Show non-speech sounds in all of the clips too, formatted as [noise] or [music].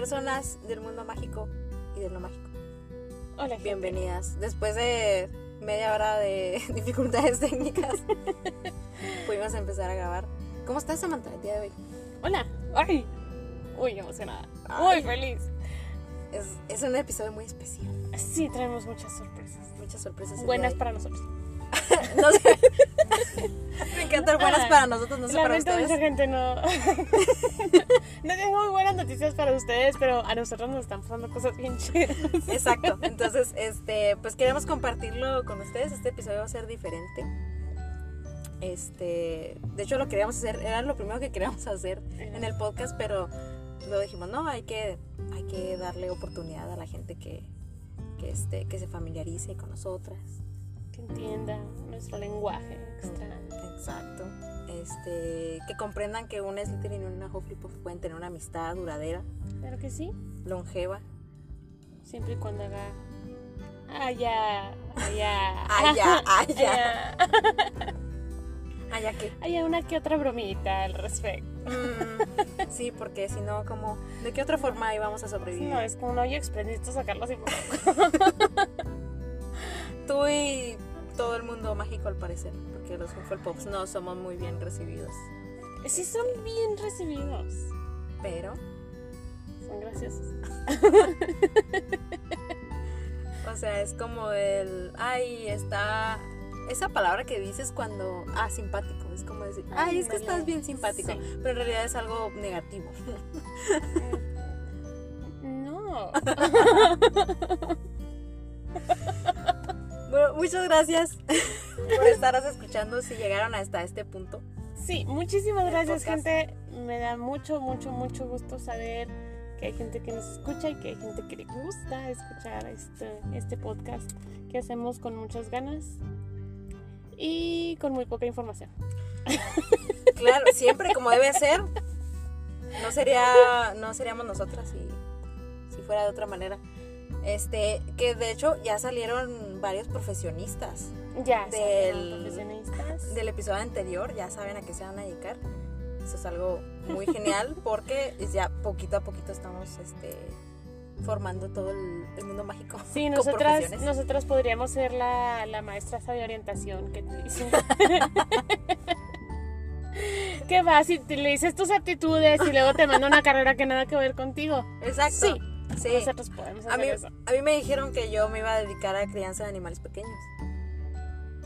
personas del mundo mágico y de lo mágico. Hola, gente. Bienvenidas. Después de media hora de [laughs] dificultades técnicas, [laughs] pudimos empezar a grabar. ¿Cómo estás, Samantha, el día de hoy? Hola. Ay. Uy, emocionada. Ay. Muy feliz. Es, es un episodio muy especial. Sí, traemos muchas sorpresas. Muchas sorpresas. Buenas para nosotros. [laughs] No sé. [laughs] Me encanta buenas para nosotros, no sé para Lamento mucha ustedes. gente no. [laughs] no tengo muy buenas noticias para ustedes, pero a nosotros nos están pasando cosas bien chidas. Exacto. Entonces, este, pues queremos compartirlo con ustedes. Este episodio va a ser diferente. Este, de hecho lo queríamos hacer, era lo primero que queríamos hacer en el podcast, pero luego dijimos, no, hay que, hay que darle oportunidad a la gente que, que, este, que se familiarice con nosotras. Que entienda nuestro lenguaje extraño. Exacto. Este, que comprendan que una Slytherin y una Hufflepuff pueden tener una amistad duradera, Claro que sí. longeva. Siempre y cuando haga. Ah, ya. ya. Ah, ya que. Hay una que otra bromita al respecto. Mm, sí, porque si no, como, ¿de qué otra forma íbamos a sobrevivir? No, es como un hoyo exprendiste sacarlo así. [laughs] Tú y todo el mundo mágico al parecer, porque los Hufflepuffs no somos muy bien recibidos. Sí, son bien recibidos. Pero, Son graciosos. o sea, es como el, ay, está... Esa palabra que dices cuando, ah, simpático, es como decir, ay, es que estás bien simpático, Sí. pero en realidad es algo negativo. [laughs] No. [laughs] Bueno, muchas gracias por [laughs] estaros escuchando si llegaron hasta este punto. Sí, muchísimas gracias, podcast. gente. Me da mucho, mucho, mucho gusto saber que hay gente que nos escucha y que hay gente que le gusta escuchar este, este podcast que hacemos con muchas ganas y con muy poca información. [laughs] Claro, siempre como debe ser. No sería, no seríamos nosotras si, si fuera de otra manera. Este, que de hecho ya salieron varios profesionistas Ya, Del- profesionistas. del episodio anterior, ya saben a qué se van a dedicar. Eso es algo muy genial [laughs] porque ya poquito a poquito estamos este, formando todo el, el mundo mágico. Sí, nosotras, nosotras podríamos ser la, la maestra de orientación que te dice. [laughs] ¿Qué va? Si te- le dices tus aptitudes y luego te manda una carrera que nada que ver contigo. Exacto. Sí, Sí. Nosotros podemos hacer A mí, eso. a mí me dijeron que yo me iba a dedicar a crianza de animales pequeños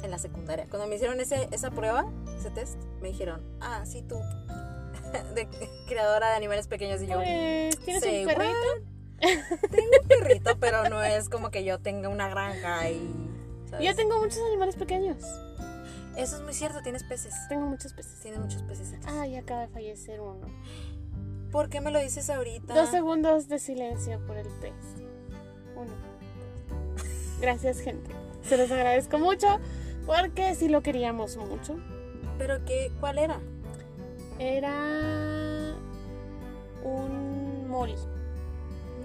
en la secundaria. Cuando me hicieron ese, esa prueba, ese test, me dijeron, ah, sí, tú, [laughs] de criadora de animales pequeños. Y yo, Pues, ¿tienes "Say un perrito? what? Tengo un perrito, pero no es como que yo tenga una granja y... ¿sabes? Yo tengo muchos animales pequeños. Eso es muy cierto, tienes peces. Tengo muchos peces. Tienes muchos peces. Ay, acaba de fallecer uno. ¿Por qué me lo dices ahorita? Dos segundos de silencio por el pez. Uno. Gracias, gente. Se los agradezco mucho porque sí lo queríamos mucho. ¿Pero qué? ¿Cuál era? Era un molly,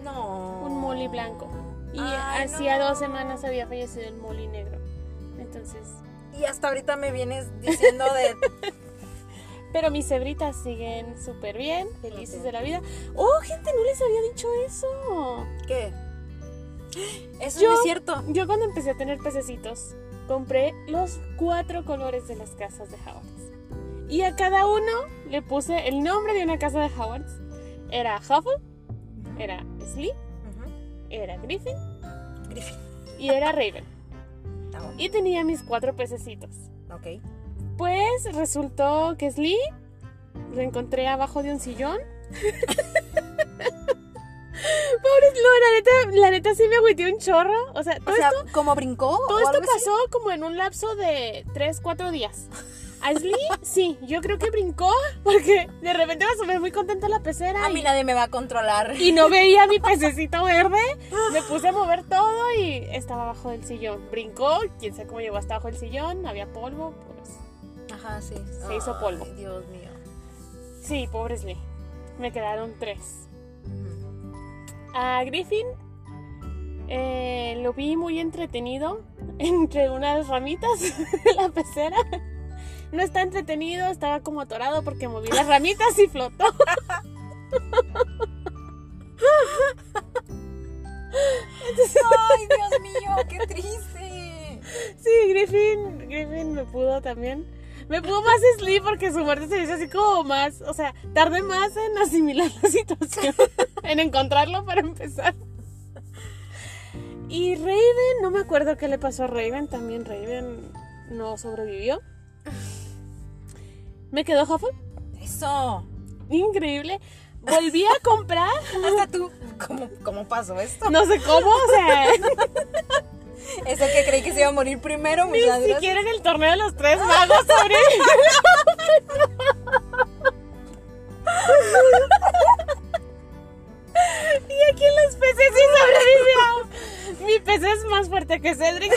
No. un molly blanco. Y Ay, hacía no. dos semanas había fallecido el molly negro. Entonces, Y hasta ahorita me vienes diciendo de... [laughs] pero mis cebritas siguen súper bien, felices de la vida. Oh, gente, no les había dicho eso. ¿Qué? Eso Yo- no es cierto. Yo cuando empecé a tener pececitos, compré los cuatro colores de las casas de Howards. Y a cada uno le puse el nombre de una casa de Howards. Era Huffle, era Slee, Ujú. era Griffin Griffin. y era Raven. [laughs] Y tenía mis cuatro pececitos. Ok. Pues resultó que Slee lo encontré abajo de un sillón. [laughs] Pobre Slee, la neta, la neta sí me agüité un chorro. O sea, todo O sea, esto ¿cómo brincó? Todo esto algo así? pasó como en un lapso de 3, 4 días. A Slee, [laughs] sí, yo creo que brincó porque de repente me asomé muy contenta a la pecera A mí y, nadie me va a controlar. y no [laughs] veía mi pececito verde. Me puse a mover todo y estaba abajo del sillón. Brincó, quién sabe cómo llegó hasta abajo del sillón, había polvo, pues Ajá, sí. Se hizo Ay, polvo. Dios mío. sí, pobre Slee. Me quedaron tres. A Griffin eh, lo vi muy entretenido [laughs] entre unas ramitas [laughs] de la pecera. No está entretenido, estaba como atorado porque moví las ramitas y flotó. Ay, Dios mío, qué triste. Sí, Griffin, Griffin me pudo también. Me pudo más Slee porque su muerte se dice así como más. O sea, tardé más en asimilar la situación. [laughs] en encontrarlo para empezar. Y Raven, no me acuerdo qué le pasó a Raven. También Raven no sobrevivió. Me quedó Huffle. Eso. Increíble. Volví a comprar. [laughs] Hasta tú. ¿Cómo, cómo pasó esto? No sé cómo, o sea. [laughs] [laughs] Eso que creí que se iba a morir primero, Ni muchas gracias. siquiera en el torneo de los tres [laughs] magos y aquí en los peces sí sobrevivió. Mi pez es más fuerte que Cedric.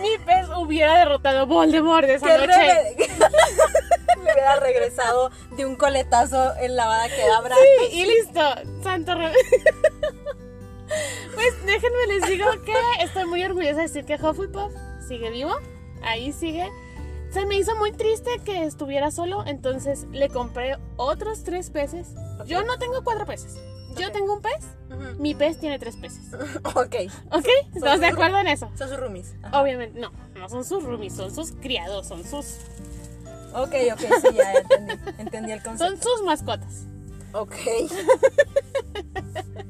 Mi pez hubiera derrotado a Voldemort esa Que noche. [laughs] Me hubiera regresado de un coletazo en la vada que abra. Sí, y listo. Santo re- Pues déjenme les digo que estoy muy orgullosa de decir que Hufflepuff sigue vivo. Ahí sigue. Se me hizo muy triste que estuviera solo, entonces le compré otros tres peces. Yo no tengo cuatro peces. Yo Ok. tengo un pez, Ujú. mi pez tiene tres peces. [laughs] Ok. ¿Ok? ¿Estamos de acuerdo en eso? Son sus roomies. Ajá. Obviamente, no, no son sus roomies, son sus criados, son sus, Ok, ok, sí, ya entendí. Entendí el concepto. son sus mascotas. Ok. [laughs]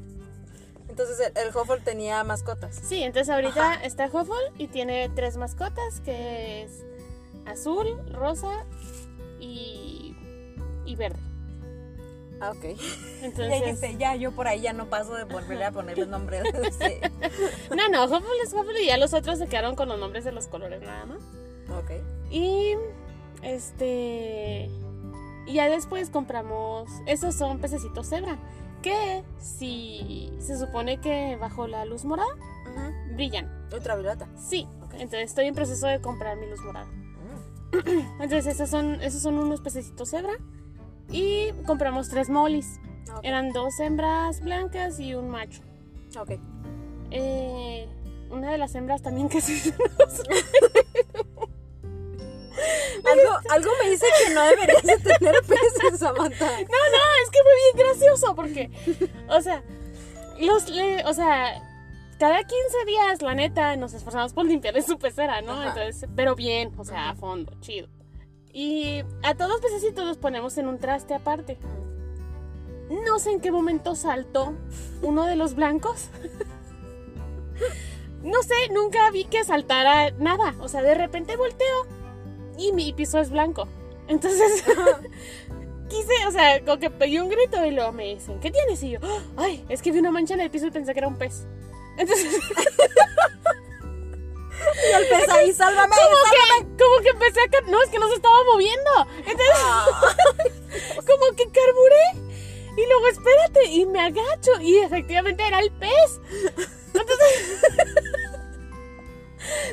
Entonces el, el Huffle tenía mascotas. Sí, entonces ahorita está Huffle y tiene tres mascotas que es azul, rosa y, y verde. Ah, ok. Ya Entonces, dijiste, ya yo por ahí ya no paso de volverle a ponerle nombre. [laughs] Sí. [laughs] no, no, Huffle es Huffle y ya los otros se quedaron con los nombres de los colores nada más. Ok. Y este y ya después compramos, esos son pececitos cebra, que si se supone que bajo la luz morada Ujú. brillan. Ultravioleta. Sí, entonces estoy en proceso de comprar mi luz morada. Mm. [clears throat] Entonces esos son, esos son unos pececitos cebra. Y compramos tres molis. Ok. Eran dos hembras blancas y un macho. Ok. Eh, una de las hembras también casi [laughs] Algo, algo me dice que no deberías de tener peces, Samantha. No, no, es que fue bien gracioso porque, o sea, los, le- o sea, cada 15 días, la neta, nos esforzamos por limpiarle su pecera, ¿no? Ajá. Entonces, pero bien, o sea, a fondo, chido. Y a todos los pececitos los ponemos en un traste aparte. No sé en qué momento saltó uno de los blancos. No sé, nunca vi que saltara nada. O sea, de repente volteo y mi piso es blanco. Entonces, [laughs] quise, o sea, como que pegué un grito y luego me dicen, ¿qué tienes? Y yo, ay, es que vi una mancha en el piso y pensé que era un pez. Entonces, [laughs] Y el pez ahí, sálvame. como que, como que empecé a... No, es que no se estaba moviendo. Entonces, Ah. [laughs] como que carburé. Y luego, espérate, y me agacho. Y efectivamente era el pez. Entonces,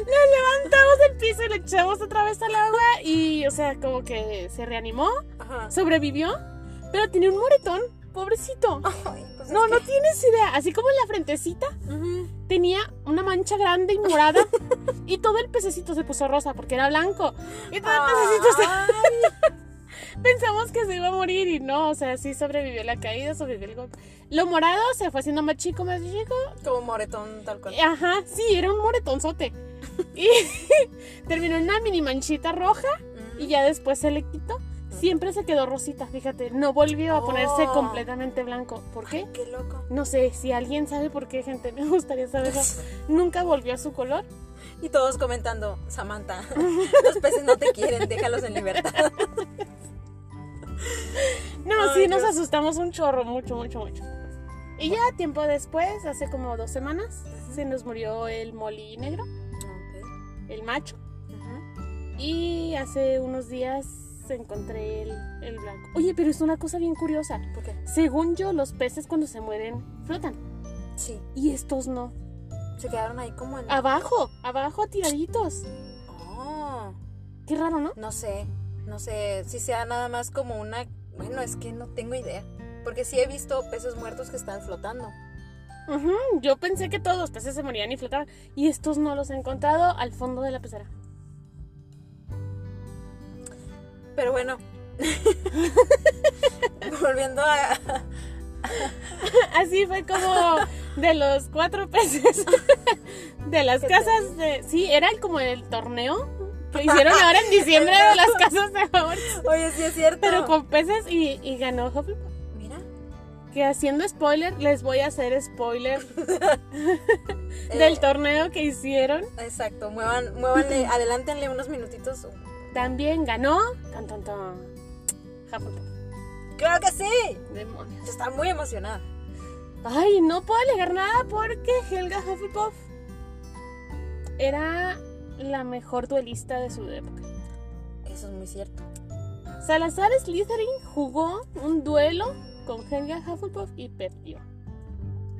le levantamos del piso y le echamos otra vez al agua. Y, o sea, como que se reanimó, Ajá. sobrevivió, pero tenía un moretón, pobrecito. Ay, pues No, no tienes idea. Así como en la frentecita tenía una mancha grande y morada. [laughs] y todo el pececito se puso rosa porque era blanco. Y todo el pececito se [laughs] [laughs] Pensamos que se iba a morir y no, o sea, sí sobrevivió la caída, sobrevivió el golpe. Lo morado se fue haciendo más chico, más chico. Como moretón, tal cual. Ajá, sí, era un moretonzote. Y [laughs] terminó en una mini manchita roja y ya después se le quitó. Siempre se quedó rosita, fíjate, no volvió a ponerse Oh. completamente blanco. ¿Por qué? Qué loco. No sé, si alguien sabe por qué, gente, [laughs] me gustaría saberlo. Nunca volvió a su color. [laughs] Y todos comentando, Samantha, [laughs] los peces no te quieren, déjalos en libertad. No, Ay, sí, nos asustamos un chorro, mucho, mucho, mucho. Y ya tiempo después, hace como dos semanas, se nos murió el moli negro, Ok. el macho. Ujú. Y hace unos días encontré el, el blanco. Oye, pero es una cosa bien curiosa. ¿Por qué? Según yo, los peces cuando se mueren flotan. Sí, Y estos no. Se quedaron ahí como en... Abajo, abajo, tiraditos. Oh, Qué raro, ¿no? no sé, no sé si sea nada más como una... Bueno, es que no tengo idea. Porque sí he visto peces muertos que están flotando. Yo pensé que todos los peces se morían y flotaban. Y estos no los he encontrado al fondo de la pecera. Pero bueno. [laughs] volviendo a... [laughs] Así fue como de los cuatro peces [laughs] de las casas de... Sí, era como el torneo que hicieron ahora en diciembre de las [laughs] casas de favor. Oye, sí es cierto. Pero con peces y, y ganó Hufflepuff. Mira. Que haciendo spoiler, les voy a hacer spoiler Eh, del torneo que hicieron. Exacto, muevan, muévanle, adelántenle unos minutitos. También ganó. Tan, tan, tan. Hufflepuff. ¡Claro que sí! Demonios. Está muy emocionada. Ay, no puedo alegar nada porque Helga Hufflepuff era la mejor duelista de su época. Eso es muy cierto. Salazar Slytherin jugó un duelo con Helga Hufflepuff y perdió.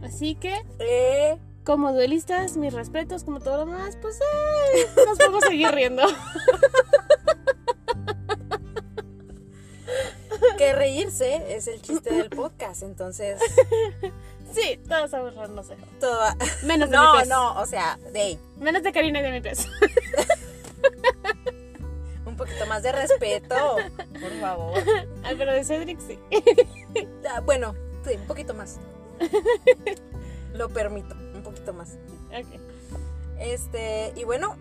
Así que, Eh, como duelistas, mis respetos, como todo lo demás, pues eh, nos podemos seguir riendo. [laughs] que reírse es el chiste del podcast, entonces [laughs] Sí, todos sabemos reírnos. de- todo va- Menos de [laughs] No, mi pez. no, o sea, de Menos de Karina y de mi pez. un poquito más de respeto, por favor. Ay, pero de Cedric sí. Ah, Bueno, sí, un poquito más. Lo permito, un poquito más. Ok. Este, y bueno,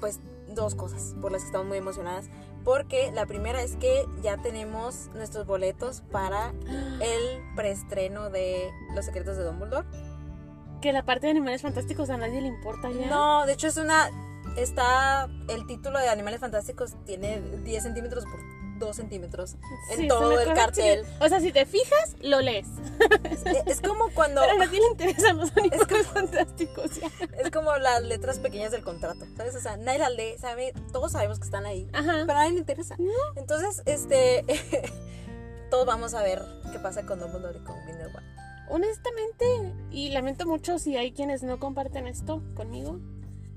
pues dos cosas por las que estamos muy emocionadas. Porque la primera es que ya tenemos nuestros boletos para el preestreno de Los Secretos de Dumbledore. Que la parte de animales fantásticos a nadie le importa ya. No, de hecho es una. Está. El título de Animales Fantásticos tiene 10 centímetros por 2 centímetros en Sí, es todo el cartel. chiquita. O sea, si te fijas, lo lees. Es, es como cuando. Pero a nadie le interesan los [laughs] animales fantásticos ya. Es como las letras pequeñas del contrato, ¿sabes? O sea, nadie las lee, sabe, todos sabemos que están ahí, Ajá. pero a nadie le interesa. Entonces, este, [laughs] todos vamos a ver qué pasa con Dumbledore y con Grindelwald. Honestamente, y lamento mucho si hay quienes no comparten esto conmigo,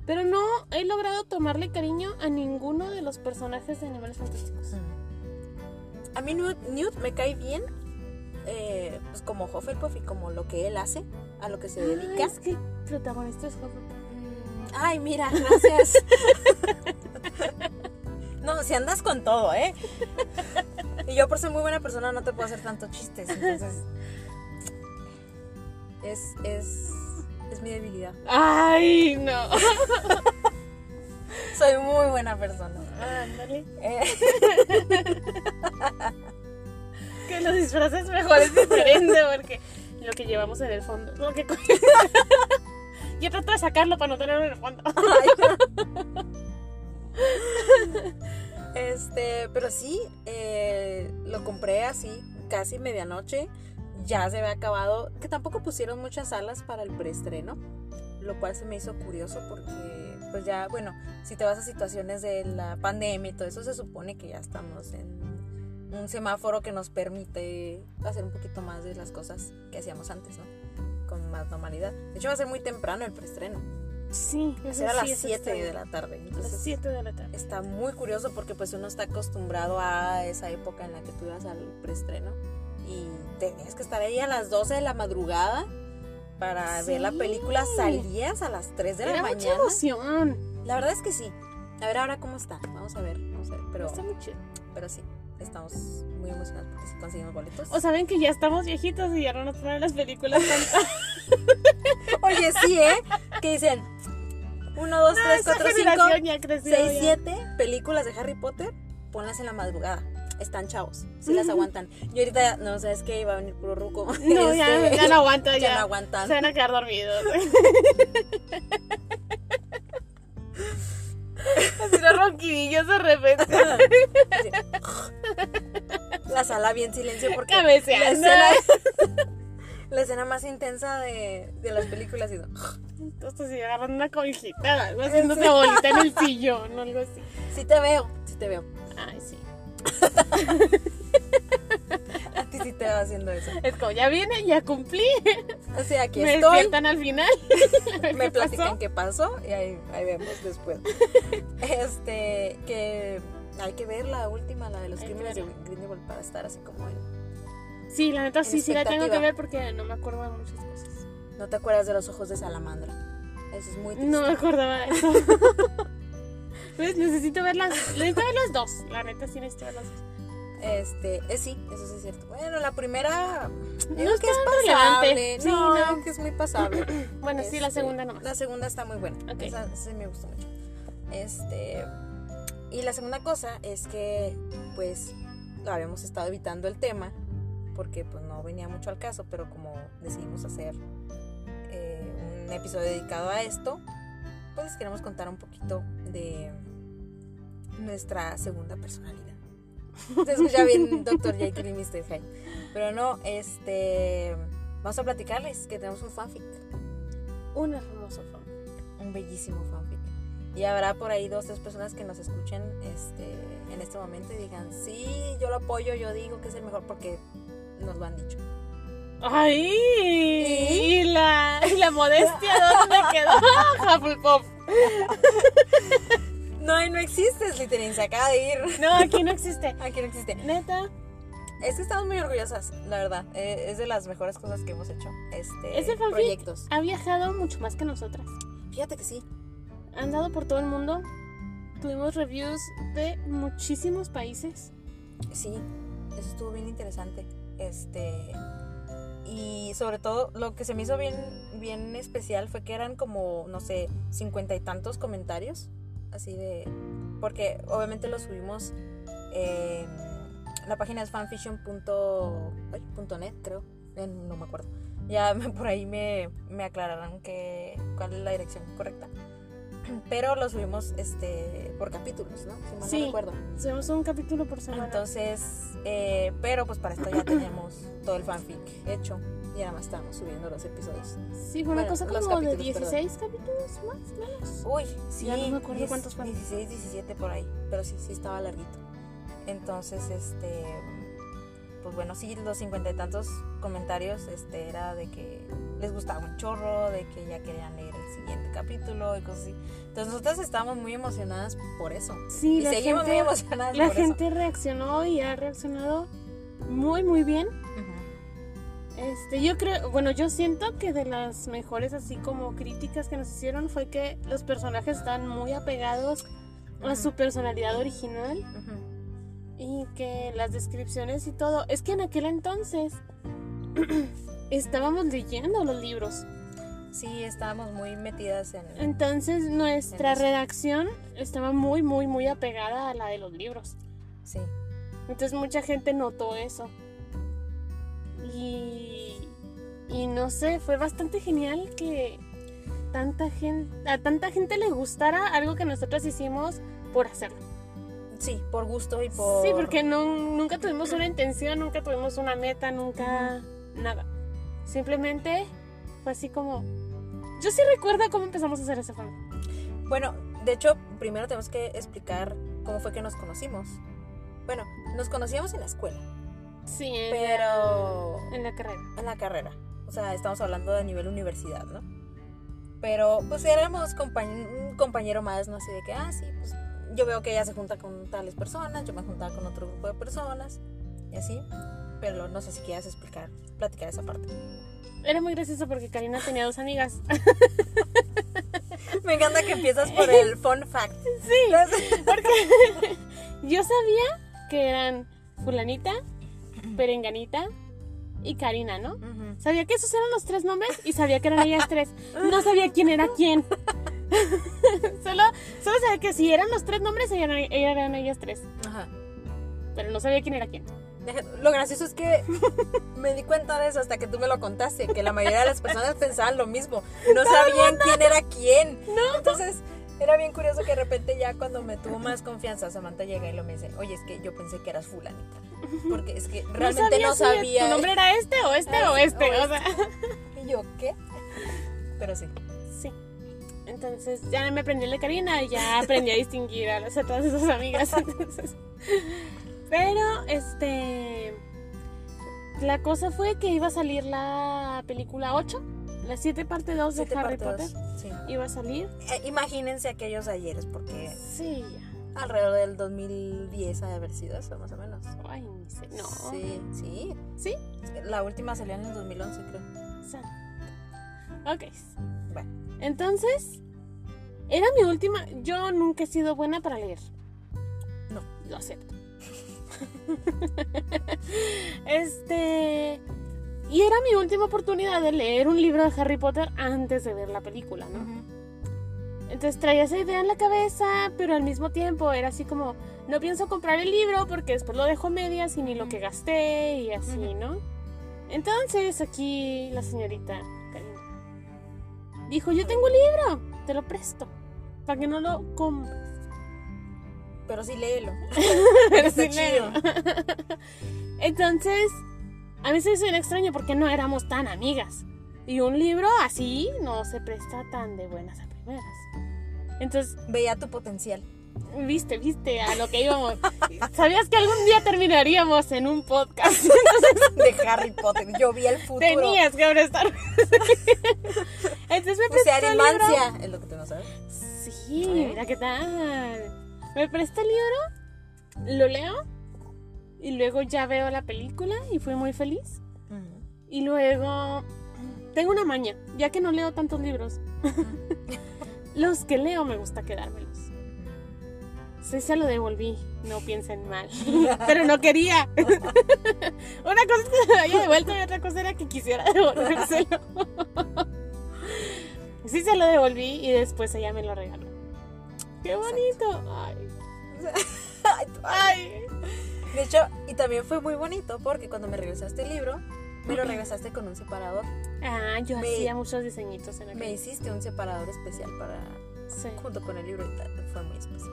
pero no he logrado tomarle cariño a ninguno de los personajes de Animales Fantásticos. A mí Newt, me cae bien, eh, pues como Hufflepuff y como lo que él hace, a lo que se Ah, dedica. es que el protagonista es Hufflepuff. Ay, mira, gracias. [laughs] no, si andas con todo, ¿eh? Y yo por ser muy buena persona no te puedo hacer tantos chistes, entonces... Es, es, es mi debilidad. Ay, no. Soy muy buena persona. Ándale. Eh, [laughs] Que los disfraces mejor es diferente porque lo que llevamos en el fondo lo que [laughs] Yo trato de sacarlo para no tenerlo en el fondo. este, pero sí, eh, lo compré así, casi medianoche. Ya se había acabado. Que tampoco pusieron muchas salas para el preestreno. Lo cual se me hizo curioso porque, pues ya, bueno, si te vas a situaciones de la pandemia y todo eso, se supone que ya estamos en un semáforo que nos permite hacer un poquito más de las cosas que hacíamos antes, ¿no? Con más normalidad. De hecho, va a ser muy temprano el preestreno. Sí, Será a sí, las eso 7 está de la tarde. A las Entonces, 7 de la tarde. está muy curioso porque pues uno está acostumbrado a esa época en la que tú ibas al preestreno y tenías que estar ahí a las 12 de la madrugada para ver la Sí. película. Salías a las 3 de la Era mucha mañana. emoción. La verdad es que sí. A ver ahora cómo está. Vamos a ver, vamos a ver. Pero, Está muy chido. pero sí, estamos muy emocionados porque sí conseguimos boletos. O saben que ya estamos viejitos y ya no nos ponen las películas tan... [laughs] Oye, sí, ¿eh? Que dicen 1, 2, 3, Esa 4, 5, generación ya creció 6, ya. 7 películas de Harry Potter, ponlas en la madrugada. Están chavos, sí las aguantan. Y ahorita, no, sabes que iba a venir puro ruco. No, ya, Este, ya no aguanta, [laughs] ya ya. no aguantan. Se van a quedar dormidos. [laughs] Así los ronquidillos de repente. [laughs] La sala bien silencio porque la escena, [laughs] la escena más intensa de, de las películas. Y, Entonces si agarran una cobijita, algo haciéndose bolita en el sillón o algo así. sí te veo, sí te veo. Ay, sí. [laughs] Sí te va haciendo eso. Es como, ya viene, ya cumplí. O sea, aquí Me estoy. despiertan al final. Ver [laughs] me platican pasó. qué pasó y ahí, ahí vemos después. Este, que hay que ver la última, la de los crímenes de. Grindelwald para estar así como en... Sí, la neta sí, sí la tengo que ver porque no me acuerdo de muchas cosas. No te acuerdas de los ojos de salamandra. Eso es muy triste. No me acordaba de eso. [laughs] Pues necesito verlas. Necesito ver las dos. La neta sí necesito ver las dos. Este, eh, sí, eso sí es cierto. Bueno, la primera No es que es pasable. Sí, no, no. que es muy pasable. [clears throat] Bueno, sí, la Este, segunda nomás. La segunda está muy buena. Ok. Esa sí me gustó mucho. Este, y la segunda cosa es que, pues, habíamos estado evitando el tema porque, pues, no venía mucho al caso, pero como decidimos hacer eh, un episodio dedicado a esto, pues les queremos contar un poquito de nuestra segunda personalidad. [laughs] Se escucha bien, Dr. Jekyll y Mr. Hyde. Pero no, este. Vamos a platicarles que tenemos un fanfic. Un hermoso fan. Un bellísimo fanfic. Y habrá por ahí dos, tres personas que nos escuchen este, en este momento y digan: Sí, yo lo apoyo, yo digo que es el mejor porque nos lo han dicho. ¡Ay! ¿Y la, y la modestia dónde quedó? [laughs] Hufflepuff. [laughs] No, no existe, Slytherin, se acaba de ir. No, aquí no existe. [laughs] Aquí no existe. Neta, Es que estamos muy orgullosas, la verdad. Eh, es de las mejores cosas que hemos hecho. Este, Ese proyectos. ha viajado mucho más que nosotras. Fíjate que sí. Ha andado por todo el mundo. Tuvimos reviews de muchísimos países. Sí, eso estuvo bien interesante. Este. Y sobre todo, lo que se me hizo bien, bien especial fue que eran como, no sé, cincuenta y tantos comentarios. Así de. Porque obviamente lo subimos. eh, la página es fanfiction.net, creo. eh, No me acuerdo. Ya me- [laughs] por ahí me, me aclararán que, cuál es la dirección correcta. [clears throat] Pero lo subimos este, por capítulos, ¿no? Si mal Sí. no recuerdo. Hacemos un capítulo por semana. Entonces, eh, pero pues para esto ya teníamos todo el fanfic hecho y nada más estábamos subiendo los episodios. sí, fue una bueno, cosa como de capítulos, perdón. 16 capítulos más menos. Uy, sí, Ya no me acuerdo 10, cuántos fueron. 16, 17 por ahí, pero sí, sí estaba larguito. Entonces, este, pues bueno, sí, los cincuenta y tantos comentarios, este, era de que les gustaba un chorro, de que ya querían leer el siguiente capítulo y cosas así. Entonces nosotras estábamos muy emocionadas por eso. Sí, Y la seguimos muy gente, emocionadas la por gente reaccionó y ha reaccionado muy, muy bien. Este, yo creo, bueno, yo siento que de las mejores así como críticas que nos hicieron fue que los personajes están muy apegados a su personalidad original y que las descripciones y todo, es que en aquel entonces [clears throat] estábamos leyendo los libros. Sí, estábamos muy metidas en... Entonces nuestra En redacción estaba muy, muy, muy apegada a la de los libros. Sí. Entonces mucha gente notó eso. Y, y no sé, fue bastante genial que tanta gente, a tanta gente le gustara algo que nosotros hicimos por hacerlo. Sí, por gusto y por... Sí, porque no, nunca tuvimos una intención, nunca tuvimos una meta, nunca nada. Simplemente fue así como... Yo sí recuerdo cómo empezamos a hacer ese fan. Bueno, de hecho, primero tenemos que explicar cómo fue que nos conocimos. Bueno, nos conocíamos en la escuela, Sí, en, pero la, en la carrera. en la carrera. O sea, estamos hablando de nivel universidad, ¿no? Pero pues éramos compañ- un compañero más, no sé de qué, ah, sí, pues yo veo que ella se junta con tales personas, yo me juntaba con otro grupo de personas y así. Pero no sé si quieras explicar, platicar esa parte. Era muy gracioso porque Karina tenía dos amigas. [laughs] Me encanta que empiezas por el fun fact. Sí, porque [laughs] yo sabía que eran fulanita, perenganita y Karina, ¿no? Sabía que esos eran los tres nombres y sabía que eran ellas tres. No sabía quién era quién. [laughs] solo, solo sabía que si eran los tres nombres, eran, eran ellas tres. Ajá. Pero no sabía quién era quién. Lo gracioso es que me di cuenta de eso hasta que tú me lo contaste, que la mayoría de las personas pensaban lo mismo, no sabían quién era quién. Entonces era bien curioso que de repente ya cuando me tuvo más confianza, Samantha llega y lo me dice, oye, es que yo pensé que eras fulanita, porque es que realmente no sabía. ¿Tu nombre era este o este o Ay, este? o O sea, Y yo, ¿qué? Pero sí. sí. Entonces ya me aprendí de Karina y ya aprendí a distinguir a las otras de sus amigas. [laughs] Entonces, pero, este. La cosa fue que iba a salir la película 8, la 7 parte 2 de Harry Potter. sí. Iba a salir. Eh, imagínense aquellos ayeres, porque Sí, ya. alrededor del 2010 ha de haber sido eso, más o menos. Ay. No. Sí, sí. ¿Sí? La última salió en el 2011, creo. Sa- Ok. Bueno. Entonces, era mi última. Yo nunca he sido buena para leer. No. Lo acepto. [laughs] este. Y era mi última oportunidad de leer un libro de Harry Potter antes de ver la película, ¿no? Entonces traía esa idea en la cabeza, pero al mismo tiempo era así como, no pienso comprar el libro porque después lo dejo medias y ni lo que gasté y así, ¿no? Entonces aquí la señorita Karina dijo, yo tengo un libro, te lo presto, para que no lo compres. Pero sí léelo. [laughs] Pero sí leo. Entonces, a mí se me hizo bien extraño porque no éramos tan amigas. Y un libro así no se presta tan de buenas a primeras. Entonces, Veía tu potencial. viste, viste a lo que íbamos. [laughs] ¿Sabías que algún día terminaríamos en un podcast? [laughs] De Harry Potter. Yo vi el futuro. Tenías que prestar. [laughs] Entonces me O prestó sea, el libro. Es lo que tú no sabes. Sí, mira qué tal. Me presta el libro, lo leo y luego ya veo la película y fui muy feliz. Y luego tengo una maña, ya que no leo tantos libros. [laughs] Los que leo me gusta quedármelos. Sí, se lo devolví, no piensen mal. [laughs] Pero no quería. [laughs] Una cosa es que se lo haya devuelto y otra cosa era que quisiera devolvérselo. Sí, se lo devolví y después ella me lo regaló. ¡Qué bonito! Ay, ay. De hecho, y también fue muy bonito porque cuando me regresaste el libro, me lo regresaste con un separador. Ah, yo Me- hacía muchos diseñitos en Me aquel. hiciste un separador especial para Sí. junto con el libro y tal, fue muy especial.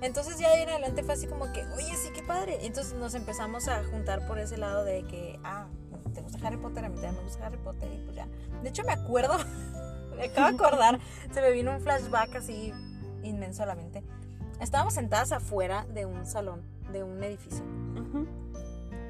Entonces ya de ahí en adelante fue así como que, oye, sí, qué padre. Entonces nos empezamos a juntar por ese lado de que, ah, te gusta Harry Potter, a mí también me gusta Harry Potter y pues ya. De hecho me acuerdo, [laughs] me acabo de acordar, se me vino un flashback así inmenso a la mente. Estábamos sentadas afuera de un salón, de un edificio. Ujú.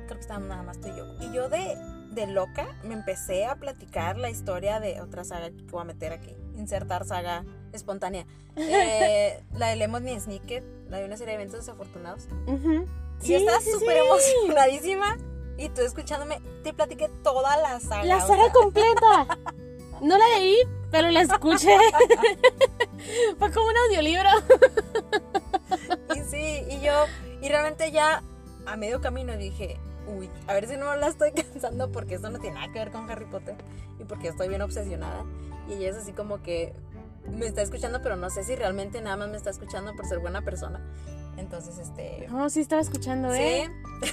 Creo que estábamos nada más tú y yo. Y yo de, de loca me empecé a platicar la historia de otra saga que voy a meter aquí. Insertar saga espontánea. [laughs] Eh, la de Lemon Snicket, la de una serie de eventos desafortunados. Ujú. Y yo estaba sí, súper sí. emocionadísima. Y tú escuchándome, te platiqué toda la saga. La o saga sea, completa. [laughs] No la leí, pero la escuché. [laughs] Fue como un audiolibro. Y sí, y yo, y realmente ya a medio camino dije, uy, a ver si no la estoy [laughs] cansando porque eso no tiene nada que ver con Harry Potter y porque estoy bien obsesionada. Y ella es así como que me está escuchando, pero no sé si realmente nada más me está escuchando por ser buena persona. Entonces, este... No, sí estaba escuchando, ¿eh? Sí,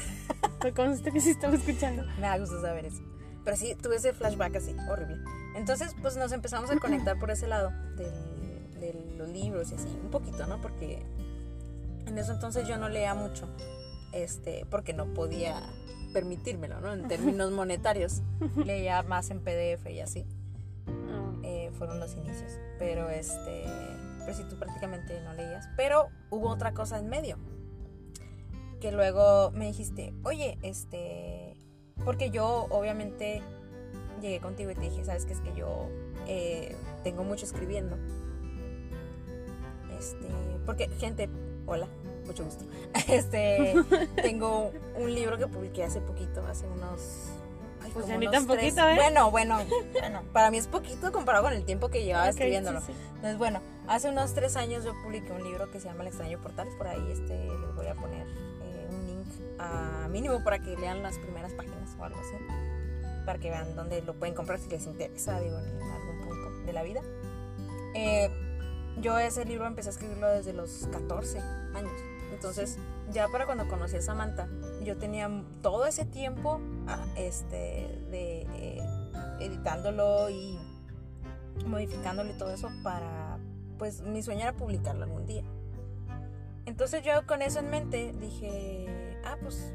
Me consta que sí estaba escuchando. [laughs] me da gusto saber eso. Pero sí, tuve ese flashback así, horrible. Entonces, pues nos empezamos a conectar por ese lado del- de los libros y así, un poquito, ¿no? Porque en eso entonces yo no leía mucho, este, porque no podía permitírmelo, ¿no? En términos monetarios. [laughs] Leía más en PDF y así, Ah, eh, fueron los inicios. Pero este, pero sí, tú prácticamente no leías. Pero hubo otra cosa en medio. Que luego me dijiste, oye, este, porque yo obviamente llegué contigo y te dije, sabes que es que yo eh, tengo mucho escribiendo. Este, porque, gente, hola, mucho gusto. [laughs] Este, [laughs] tengo un libro que publiqué hace poquito, hace unos. ay, Pues ya ni unos tan tres- poquito, ¿eh? Bueno, bueno, [laughs] bueno, para mí es poquito comparado con el tiempo que llevaba escribiéndolo. sí, sí. Entonces, bueno, hace unos tres años yo publiqué un libro que se llama El extraño portal. Por ahí este, les voy a poner a mínimo para que lean las primeras páginas o algo así. Para que vean dónde lo pueden comprar si les interesa, digo, en algún punto de la vida. Eh, yo ese libro empecé a escribirlo desde los 14 años. Entonces, ya para cuando conocí a Samantha, yo tenía todo ese tiempo ah, este, de eh, editándolo y modificándole todo eso para, pues mi sueño era publicarlo algún día. Entonces yo con eso en mente dije, ah, pues,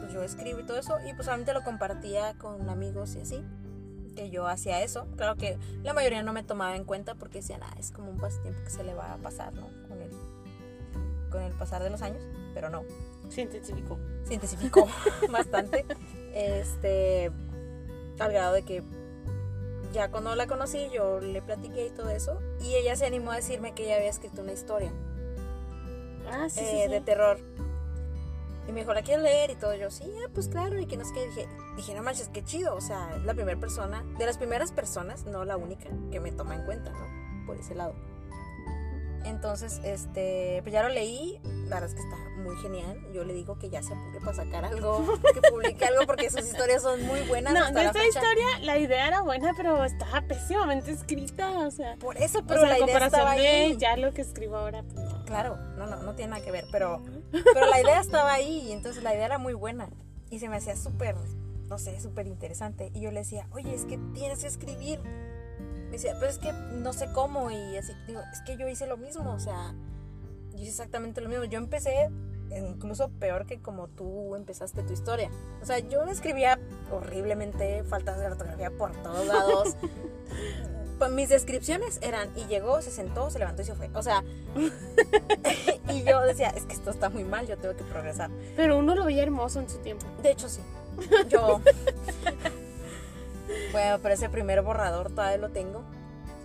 pues yo escribo y todo eso y pues solamente lo compartía con amigos y así, que yo hacía eso. Claro que la mayoría no me tomaba en cuenta porque decían, ah, es como un pasatiempo que se le va a pasar, ¿no? Con el, con el pasar de los años, pero no Se intensificó. se intensificó [laughs] bastante. Este, al grado de que ya cuando la conocí, yo le platiqué y todo eso. Y ella se animó a decirme que ella había escrito una historia Ah, sí, eh, sí, sí. de terror. Y me dijo, ¿la quieres leer? Y todo. Yo, sí, ah, pues claro. Y que no sé qué. Dije, dije, no manches, qué chido. O sea, es la primera persona, de las primeras personas, no la única, que me toma en cuenta, ¿no? Por ese lado. Entonces, este, pues ya lo leí, la verdad es que está muy genial. Yo le digo que ya se apure para sacar algo, [laughs] que publique algo porque sus historias son muy buenas. No, de la esta historia la idea era buena, pero estaba pésimamente escrita, o sea. Por eso, o pero sea, la en idea comparación ahí. de ya lo que escribo ahora, pues. Claro, no, no, no tiene nada que ver, pero, pero la idea estaba ahí y entonces la idea era muy buena y se me hacía súper, no sé, súper interesante. Y yo le decía, oye, es que tienes que escribir. Me decía, pero es que no sé cómo y así, digo, es que yo hice lo mismo, o sea, yo hice exactamente lo mismo. Yo empecé incluso peor que como tú empezaste tu historia. O sea, yo escribía horriblemente, faltas de ortografía por todos lados. [laughs] Mis descripciones eran, y llegó, se sentó, se levantó y se fue. O sea, [laughs] [laughs] y yo decía, es que esto está muy mal, yo tengo que progresar. Pero uno lo veía hermoso en su tiempo. De hecho, sí. Yo. [laughs] bueno, pero ese primer borrador todavía lo tengo.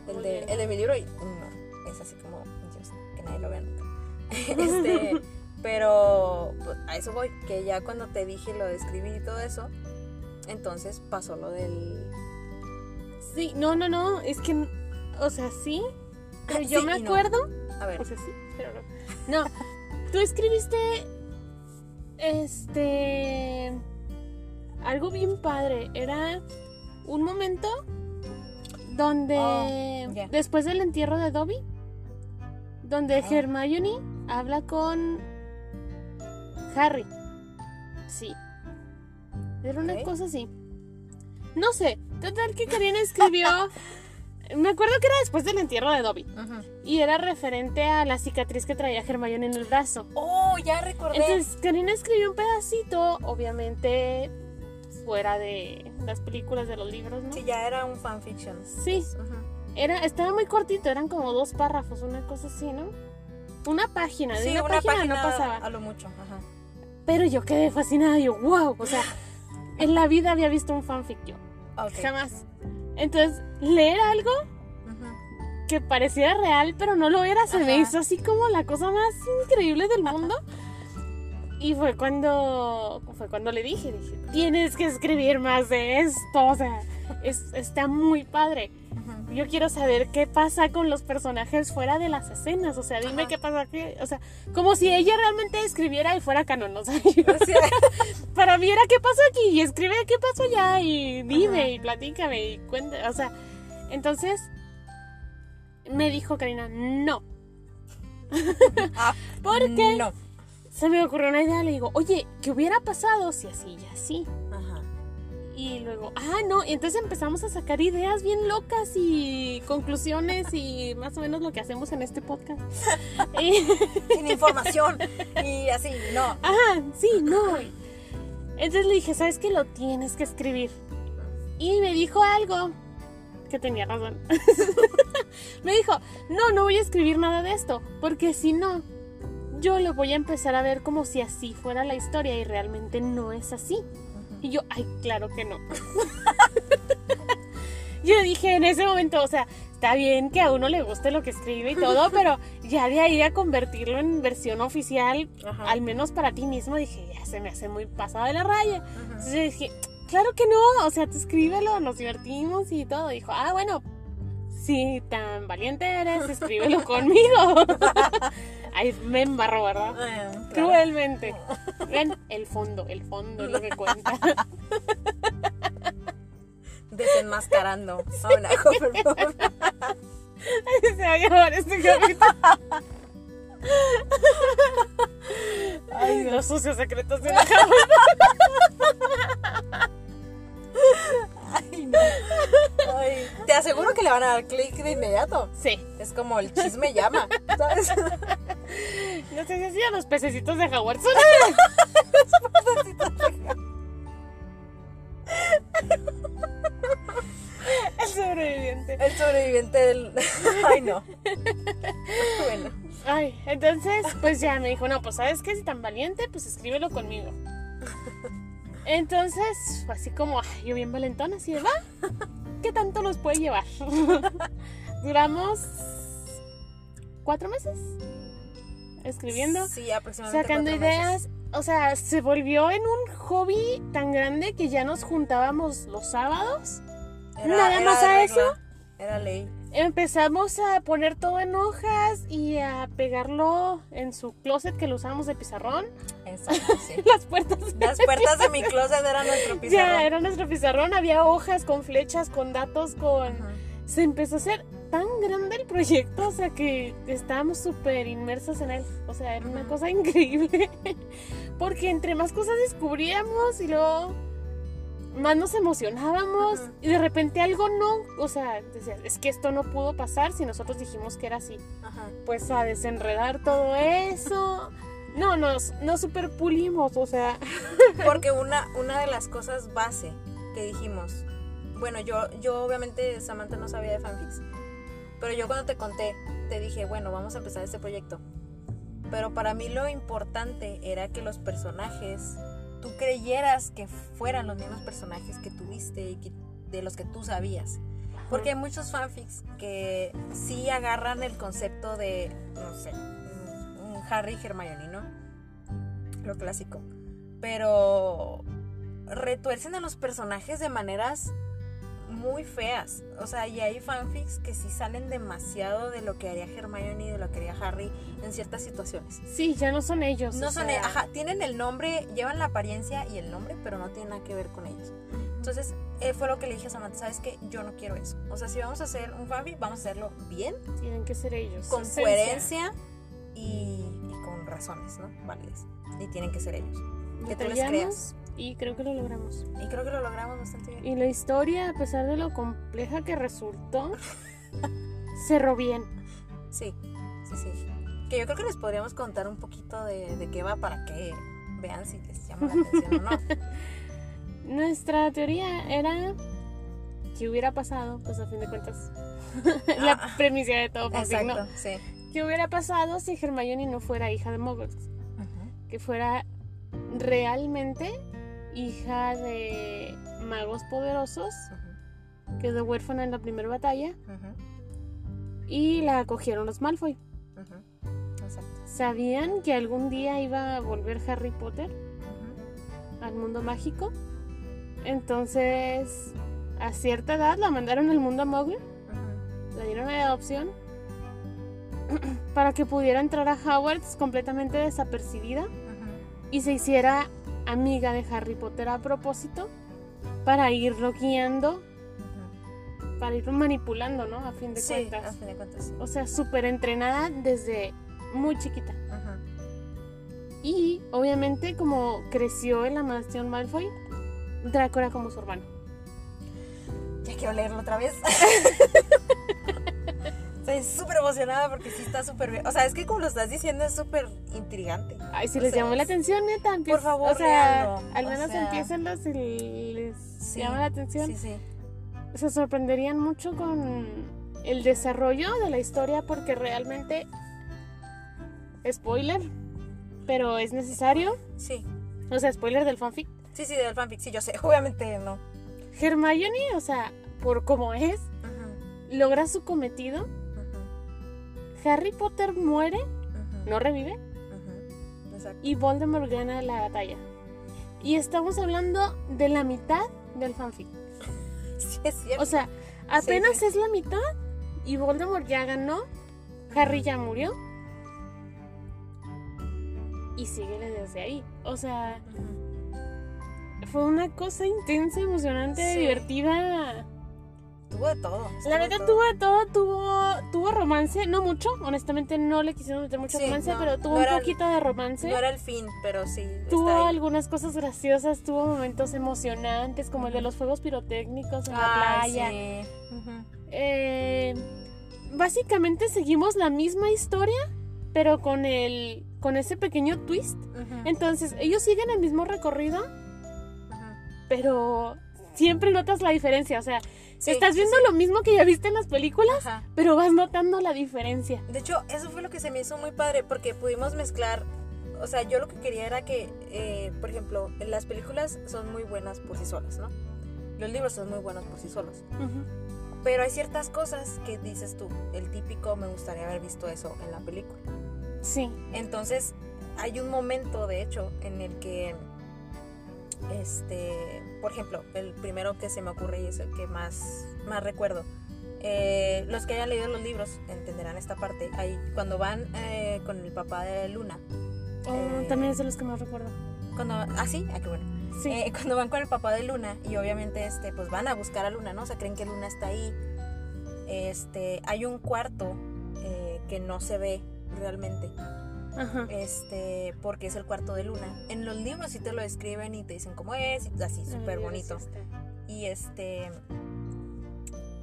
El de, el de mi libro, y no, es así como, Dios, que nadie lo vea nunca. Este, pero pues, a eso voy, que ya cuando te dije lo de escribir y todo eso, entonces pasó lo del. Sí, no, no, no, es que, o sea, sí, pero yo Sí me y no. acuerdo, A ver, o sea, sí, pero no. No, tú escribiste, este, algo bien padre, era un momento donde, Oh, después del entierro de Dobby, donde Ah. Hermione habla con Harry. Sí. Era una cosa así. No sé, total que Karina escribió. me acuerdo que era después del entierro de Dobby. Y era referente a la cicatriz que traía Hermione en el brazo. Oh, ya recordé. Entonces, Karina escribió un pedacito, obviamente fuera de las películas de los libros, ¿no? sí, ya era un fanfiction. Sí. Era, estaba muy cortito, eran como dos párrafos, una cosa así, ¿no? Una página, de Sí, una, una página, página no pasaba. a lo mucho. Ajá. Pero yo quedé fascinada, yo, wow, o sea, en la vida había visto un fanfic yo, Jamás. Entonces, leer algo que pareciera real, pero no lo era, se me Ajá. hizo así como la cosa más increíble del mundo. Y fue cuando, fue cuando le dije, dije, tienes que escribir más de esto, o sea, es- está muy padre. Ujú. Yo quiero saber qué pasa con los personajes fuera de las escenas, o sea, dime Ajá. qué pasa, qué, o sea, como si ella realmente escribiera y fuera canon, [laughs] o sea, yo- O sea, para mí era qué pasó aquí y escribe qué pasó allá y dime Ajá. y platícame y cuenta, o sea, entonces me dijo Karina, no, ah, [laughs] ¿por qué? No. Se me ocurrió una idea, le digo, oye, ¿qué hubiera pasado si así y así? Y luego, ah, no, y entonces empezamos a sacar ideas bien locas y conclusiones y más o menos lo que hacemos en este podcast. [laughs] Y- Sin información. Y así, no. Ajá, sí, no. Entonces le dije, ¿sabes qué? Lo tienes que escribir. Y me dijo algo que tenía razón. [laughs] me dijo, no, no voy a escribir nada de esto, porque si no, yo lo voy a empezar a ver como si así fuera la historia y realmente no es así. Y yo, ay, claro que no. [laughs] yo dije en ese momento, o sea, está bien que a uno le guste lo que escribe y todo, [laughs] pero ya de ahí a convertirlo en versión oficial, Ajá. al menos para ti mismo, dije, ya se me hace muy pasado de la raya. Ajá. Entonces yo dije, claro que no, o sea, tú escríbelo, nos divertimos y todo. Dijo, ah, bueno, si tan valiente eres, escríbelo [laughs] conmigo. Ahí me embarró, ¿verdad? Claro. Cruelmente. Ven, el fondo, el fondo es lo que cuenta. [laughs] Desenmascarando a una joven. Se va a llamar este capítulo. Ay, los sucios secretos de la cama. Ay, no. Ay, te aseguro que le van a dar clic de inmediato. Sí. Es como el chisme llama, ¿sabes? No sé si hacían los pececitos de Howard. Son [laughs] el sobreviviente. El sobreviviente del. [laughs] Ay, no. Bueno. Ay, entonces, pues ya me dijo, no, pues sabes qué, si tan valiente, pues escríbelo conmigo. Entonces, así como, ay, yo bien valentona, así de, va, ¿qué tanto nos puede llevar? [laughs] Duramos cuatro meses escribiendo, Sí, aproximadamente. sacando meses. ideas. O sea, se volvió en un hobby tan grande que ya nos juntábamos los sábados. Nada era más a regla, eso. Era ley. Empezamos a poner todo en hojas y a pegarlo en su closet que lo usábamos de pizarrón. Exacto, sí. Las [laughs] puertas. Las puertas de mi closet eran nuestro pizarrón. Ya, era nuestro pizarrón. Había hojas con flechas, con datos, con... Ajá. Se empezó a hacer tan grande el proyecto, o sea que estábamos súper inmersos en él. O sea, era una cosa increíble. [laughs] Porque entre más cosas descubríamos y luego más nos emocionábamos Ujú. y de repente algo no, o sea, es que esto no pudo pasar si nosotros dijimos que era así. Ajá. Pues a desenredar todo eso. No, nos, nos super pulimos, o sea, [laughs] Porque una, una de las cosas base que dijimos, bueno, yo, yo obviamente Samantha no sabía de fanfics, pero yo cuando te conté, te dije, bueno, vamos a empezar este proyecto. Pero para mí lo importante era que los personajes, tú creyeras que fueran los mismos personajes que tuviste y que- de los que tú sabías. Porque hay muchos fanfics que sí agarran el concepto de, no sé, un Harry y Hermione, ¿no? Lo clásico. Pero retuercen a los personajes de maneras muy feas. O sea, y hay fanfics que sí salen demasiado de lo que haría Hermione y de lo que haría Harry en ciertas situaciones. sí, ya no son ellos. No son, sea, ajá, tienen el nombre, llevan la apariencia y el nombre, pero no tienen nada que ver con ellos. Entonces, eh, fue lo que le dije a Samantha, ¿sabes qué? Yo no quiero eso. O sea, si vamos a hacer un fanfic, vamos a hacerlo bien, Tienen que ser ellos. con esencia. coherencia y, y con razones, ¿no? Válidas. Y tienen que ser ellos. Que tú les Batallamos creas. Y creo que lo logramos. Y creo que lo logramos bastante bien. Y la historia, a pesar de lo compleja que resultó, [laughs] cerró bien. Sí, sí, sí. Que yo creo que les podríamos contar un poquito de, de qué va para que vean si les llama la atención o no. [laughs] Nuestra teoría era que hubiera pasado, pues a fin de cuentas, [laughs] la Ah, premisa de todo fanfic, ¿no? Exacto, sí. ¿Qué hubiera pasado si Hermione no fuera hija de Muggles? Que fuera realmente hija de magos poderosos, ujú, quedó huérfana en la primera batalla. Y la acogieron los Malfoy. ¿Sabían que algún día iba a volver Harry Potter al mundo mágico? Entonces, a cierta edad la mandaron al mundo Muggle, la dieron a adopción [clears throat] para que pudiera entrar a Hogwarts completamente desapercibida y se hiciera amiga de Harry Potter a propósito para irlo guiando, para irlo manipulando, ¿no? A fin de Sí, cuentas. a fin de cuentas. sí. O sea, súper entrenada desde muy chiquita. Y obviamente como creció en la mansión Malfoy, Draco era como su hermano. Ya quiero leerlo otra vez. [laughs] Estoy súper emocionada porque sí está súper bien. O sea, es que como lo estás diciendo es súper intrigante. Ay, si O les sea, llamó la atención, neta, Por empieza- favor, o sea, al O menos sea, empiécenlo si les Sí, llama la atención. Sí, sí. Se sorprenderían mucho con el desarrollo de la historia porque realmente, spoiler, pero es necesario, Sí, o sea, spoiler del fanfic. sí, sí, del fanfic, sí, yo sé. [laughs] Obviamente no. Hermione, o sea, por como es, logra su cometido. Harry Potter muere, no revive, y Voldemort gana la batalla. Y estamos hablando de la mitad del fanfic. [laughs] Sí, es cierto. O sea, apenas sí. es la mitad y Voldemort ya ganó, Harry ya murió. Y sigue desde ahí. O sea, fue una cosa intensa, emocionante, divertida. Tuvo de todo. La neta tuvo de todo, tuvo, tuvo romance, no mucho, honestamente no le quisieron meter mucho Sí, romance, no, pero tuvo no un poquito de romance. No era el fin, pero sí. Tuvo está ahí. algunas cosas graciosas, tuvo momentos emocionantes, como el de los fuegos pirotécnicos en la playa. sí. Eh, básicamente seguimos la misma historia, pero con el con ese pequeño twist. Entonces, ellos siguen el mismo recorrido, Ujú. pero siempre notas la diferencia. O sea, Sí, estás viendo sí. lo mismo que ya viste en las películas, Ajá. pero vas notando la diferencia. De hecho, eso fue lo que se me hizo muy padre porque pudimos mezclar. O sea, yo lo que quería era que, eh, por ejemplo, las películas son muy buenas por sí solas, ¿no? Los libros son muy buenos por sí solos. Pero hay ciertas cosas que dices tú, el típico me gustaría haber visto eso en la película. Sí. Entonces, hay un momento, de hecho, en el que, este, por ejemplo, el primero que se me ocurre y es el que más, más recuerdo, Eh, los que hayan leído los libros entenderán esta parte. Ahí, cuando van eh, con el papá de Luna. Oh, eh, también es de los que más recuerdo. Cuando, ah, sí, ah, qué bueno. Sí. Eh, cuando van con el papá de Luna y obviamente este, pues van a buscar a Luna, ¿no? O sea, creen que Luna está ahí. Este, hay un cuarto eh, que no se ve realmente. Ajá. Este, porque es el cuarto de Luna. En los libros sí te lo describen y te dicen cómo es, y así, súper bonito. Y este.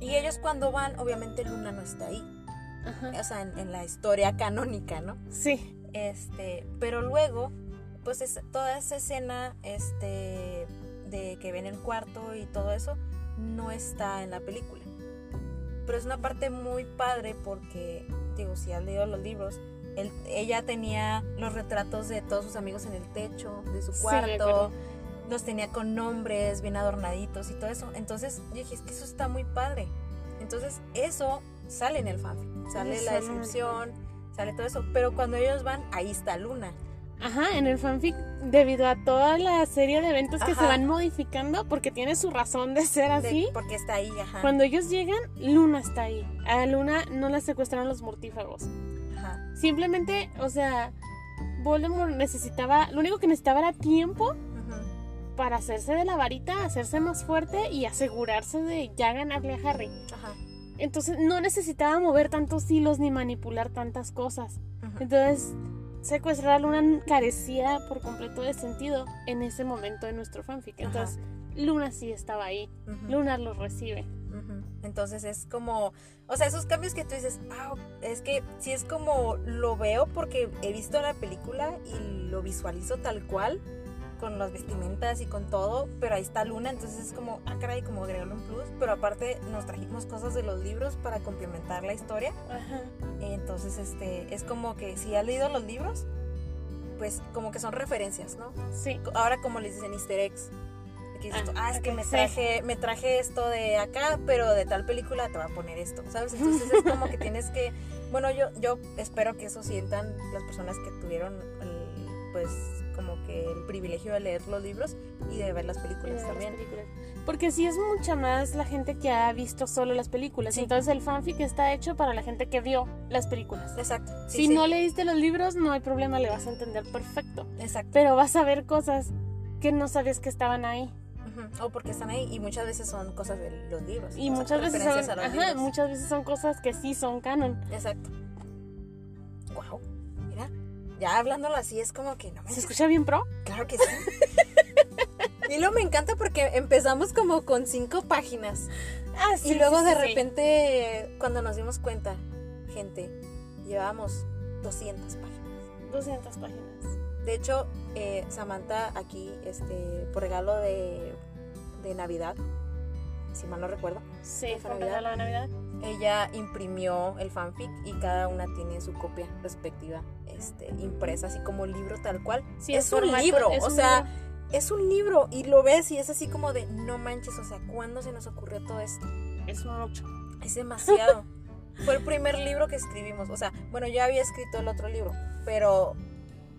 Y ellos cuando van, obviamente Luna no está ahí. Ajá. O sea, en, en la historia canónica, ¿no? Sí. Este, pero luego, pues es, toda esa escena, este, de que ven el cuarto y todo eso, no está en la película. Pero es una parte muy padre porque, digo, si has leído los libros, él- ella tenía los retratos de todos sus amigos en el techo de su Sí, cuarto, los tenía con nombres bien adornaditos y todo eso. Entonces yo dije, es que eso está muy padre. Entonces eso sale en el fanfic, sale Eso la descripción, sale todo eso. Pero cuando ellos van, ahí está Luna. Ajá, en el fanfic, debido a toda la serie de eventos que se van modificando, porque tiene su razón de ser de- así. porque está ahí, ajá. Cuando ellos llegan, Luna está ahí. A Luna no la secuestraron los mortífagos. Simplemente, o sea, Voldemort necesitaba, lo único que necesitaba era tiempo para hacerse de la varita, hacerse más fuerte y asegurarse de ya ganarle a Harry. Ajá. Entonces no necesitaba mover tantos hilos ni manipular tantas cosas. Entonces, secuestrar a Luna carecía por completo de sentido en ese momento de nuestro fanfic. Entonces, Luna sí estaba ahí. Luna los recibe. Entonces es como, o sea, esos cambios que tú dices, ah, es que sí es como lo veo porque he visto la película y lo visualizo tal cual, con las vestimentas y con todo, pero ahí está Luna, entonces es como, ah, caray, como agregarle un plus, pero aparte nos trajimos cosas de los libros para complementar la historia, Ajá. entonces este, es como que si has leído los libros, pues como que son referencias, ¿no? Sí. ahora como les dicen easter eggs que dices Ah, ah, es que me sí. traje me traje esto de acá pero de tal película te va a poner esto sabes entonces es como que tienes que bueno yo yo espero que eso sientan las personas que tuvieron el, pues como que el privilegio de leer los libros y de ver las películas las también películas. Porque sí es mucha más la gente que ha visto solo las películas. Sí. Entonces el fanfic está hecho para la gente que vio las películas. exacto sí, si sí, no leíste los libros, no hay problema, le vas a entender perfecto. exacto Pero vas a ver cosas que no sabías que estaban ahí. O porque están ahí y muchas veces son cosas de los libros Y muchas veces son, ajá, libros. muchas veces son cosas que sí son canon. exacto wow mira ya hablándolo así es como que no ¿Se manches, escucha bien pro? Claro que sí. [laughs] y luego me encanta porque empezamos como con cinco páginas. Ah, y luego de repente, cuando nos dimos cuenta, gente, llevábamos 200 páginas. 200 páginas. De hecho, eh, Samantha aquí, este, por regalo de, de Navidad, si mal no recuerdo, Sí, ¿Fue Navidad? de Navidad. ella imprimió el fanfic y cada una tiene su copia respectiva, este, impresa, así como libro tal cual. Sí, es un formato- libro, es o un sea, libro. es un libro y lo ves y es así como de, no manches, o sea, ¿cuándo se nos ocurrió todo esto? Es mucho. Es demasiado. [laughs] Fue el primer libro que escribimos, o sea, bueno, yo había escrito el otro libro, pero,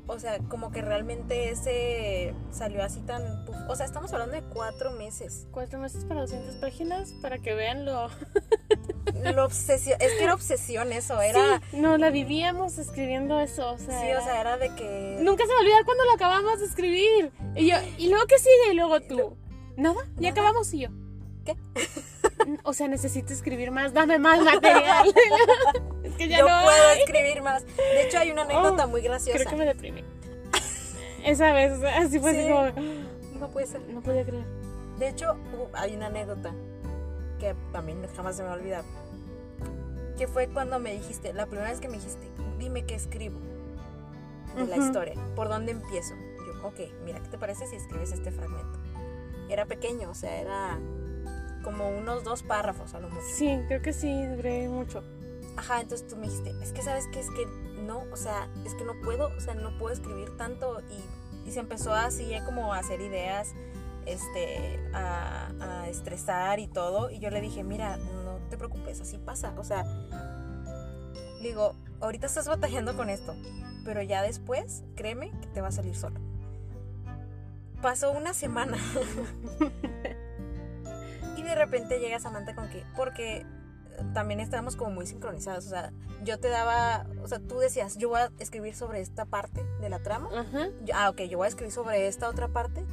o sea, como que realmente ese salió así tan, puf. o sea, estamos hablando de cuatro meses. Cuatro meses para 200 páginas para que vean lo... [laughs] Lo obsesio- es que era obsesión eso, era, Sí, no, la vivíamos escribiendo eso. O sea, sí, era- o sea, era de que... Nunca se va a olvidar cuando lo acabamos de escribir. Y yo, ¿y luego qué sigue? Y luego tú. ¿Nada? ¿Ya acabamos? Y yo. ¿Qué? [laughs] O sea, necesito escribir más, dame más material. [laughs] es que ya yo no puedo hay. escribir más. De hecho, hay una anécdota muy graciosa. Creo que me deprimí. Esa vez, así fue así Sí. como. No puede ser. No podía creer. De hecho, hay una anécdota que a mí jamás se me va a olvidar. Que fue cuando me dijiste, la primera vez que me dijiste, dime qué escribo de la historia, por dónde empiezo. Yo, ok, mira, ¿qué te parece si escribes este fragmento? Era pequeño, o sea, era como unos dos párrafos a lo mucho. Sí, creo que sí, duré mucho. Ajá, entonces tú me dijiste, es que sabes que es que no, o sea, es que no puedo, o sea, no puedo escribir tanto y, y se empezó así como a hacer ideas, este, a, a estresar y todo y yo le dije, mira, no te preocupes, así pasa, o sea, digo, ahorita estás batallando con esto, pero ya después, créeme que te va a salir solo. Pasó una semana [laughs] de repente llega Samantha con que, porque también estábamos como muy sincronizados. O sea, yo te daba, o sea, tú decías, yo voy a escribir sobre esta parte de la trama. Yo- ah, ok, yo voy a escribir sobre esta otra parte.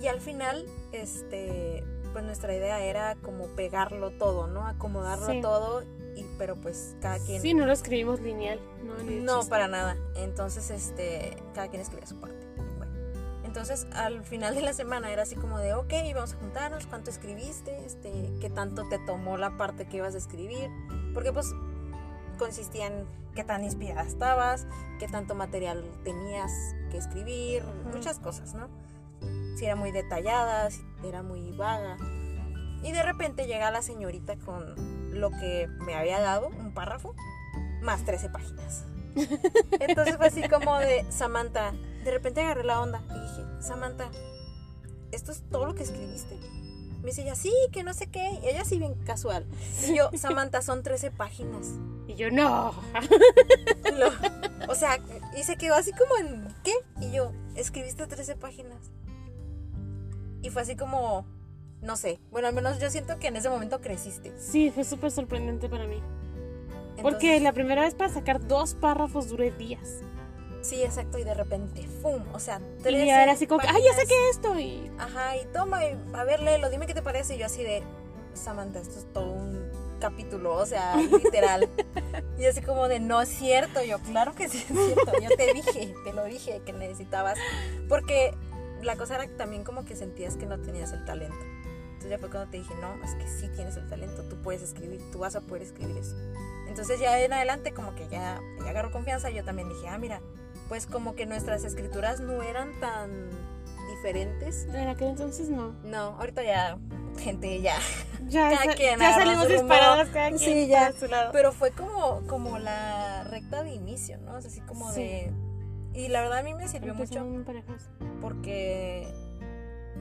Y al final, este, pues nuestra idea era como pegarlo todo, ¿no? Acomodarlo Sí. todo. Y, pero pues cada quien... Sí, no lo escribimos lineal. No, No, para nada. Entonces, este, cada quien escribía su parte. Entonces al final de la semana era así como de, ok, vamos a juntarnos, ¿cuánto escribiste? Este, ¿qué tanto te tomó la parte que ibas a escribir? Porque pues consistía en qué tan inspirada estabas, qué tanto material tenías que escribir, Ujú. muchas cosas, ¿no? Si era muy detallada, si era muy vaga. Y de repente llega la señorita con lo que me había dado, un párrafo, más 13 páginas. [laughs] Entonces fue así como de, Samantha, de repente agarré la onda y dije, Samantha, ¿esto es todo lo que escribiste? Me dice ella, sí, que no sé qué. Y ella sí bien casual. Y yo, [laughs] Samantha, son 13 páginas. Y yo, no. [laughs] Lo- o sea, y se quedó así como en, ¿qué? Y yo, escribiste 13 páginas. Y fue así como, no sé. Bueno, al menos yo siento que en ese momento creciste. Sí, fue súper sorprendente para mí. Entonces- Porque la primera vez para sacar dos párrafos duré días. Sí, exacto. Y de repente, ¡fum! O sea, Y 13 era así como ay, ya saqué esto. Y Ajá, y toma, y a ver, léelo, dime qué te parece. Y yo así de, Samantha, esto es todo un capítulo, o sea, literal. [laughs] y así como de, no es cierto. Yo, claro que sí es cierto. Yo te dije, te lo dije que necesitabas. Porque la cosa era que también como que sentías que no tenías el talento. Entonces ya fue cuando te dije, no, es que sí tienes el talento, tú puedes escribir, tú vas a poder escribir eso. Entonces ya en adelante como que ya, ya agarró confianza y yo también dije, ah, mira, pues como que nuestras escrituras no eran tan diferentes. en aquel entonces no. No, ahorita ya, gente, ya. Ya, Cada quien ya salimos disparadas cada quien Sí, ya. para su lado. Pero fue como, como la recta de inicio, ¿no? O sea, así como Sí. de... Y la verdad a mí me sirvió mucho porque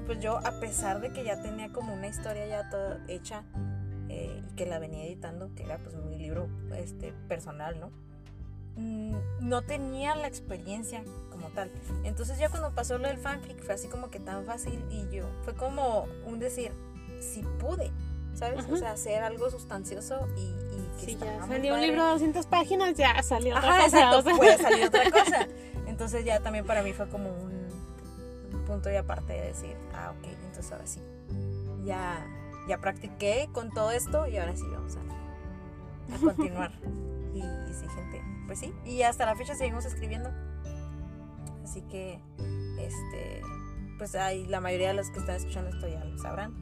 pues yo a pesar de que ya tenía como una historia ya toda hecha eh, y que la venía editando, que era pues mi libro este, personal, ¿no? Mm, No tenía la experiencia como tal. Entonces ya cuando pasó lo del fanfic fue así como que tan fácil y yo, fue como un decir, si pude, ¿sabes? O Ajá. sea, hacer algo sustancioso y, y que Sí, ya salió un libro de 200 páginas, ya salió otra Ajá, cosa. exacto, o sea. puede salir otra [laughs] cosa. Entonces ya también para mí fue como un, un punto y aparte de decir, ah, ok, entonces ahora sí. Ya, ya practiqué con todo esto y ahora sí vamos a, a continuar. [laughs] y, y sí, gente, pues sí. Y hasta la fecha seguimos escribiendo. Así que, este, pues hay, la mayoría de los que están escuchando esto ya lo sabrán.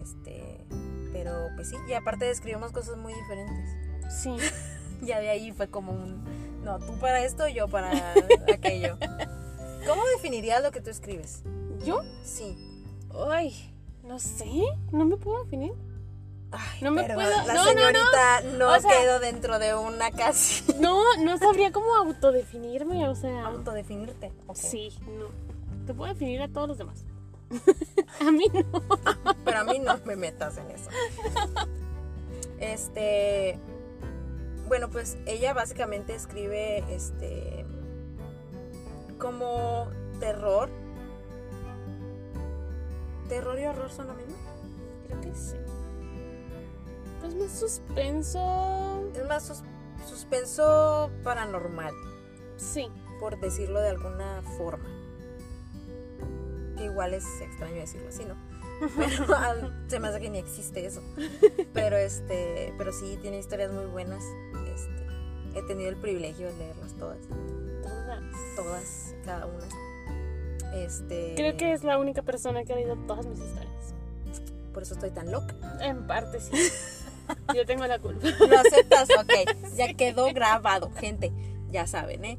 Este, pero pues sí, y aparte escribimos cosas muy diferentes. Sí. [laughs] Ya de ahí fue como un, no, tú para esto, yo para [laughs] aquello. ¿Cómo definirías lo que tú escribes? ¿Yo? Sí. Ay, no sé. No me puedo definir. Ay, No me pero puedo- La no, no, no. señorita no, O sea- quedó dentro de una casa. [laughs] No, no sabría cómo autodefinirme, o sea. Autodefinirte. Sí, no. Te puedo definir a todos los demás. [laughs] a mí no. Pero a mí no me metas en eso. Este. Bueno, pues ella básicamente escribe este. como terror. ¿Terror y horror son lo mismo? Creo que sí. Pues más suspenso. Es más sus- suspenso paranormal, Sí. por decirlo de alguna forma. Que igual es extraño decirlo así, ¿no? Pero [laughs] al- se me hace que ni existe eso. [laughs] Pero este, pero sí tiene historias muy buenas. Este, he tenido el privilegio de leerlas todas, Todas. todas, cada una. Este, Creo que es la única persona que ha leído todas mis historias. por eso estoy tan loca. En parte sí. [laughs] Yo tengo la culpa. ¿Lo aceptas? [laughs] Ok, ya quedó grabado, gente. Ya saben, ¿eh?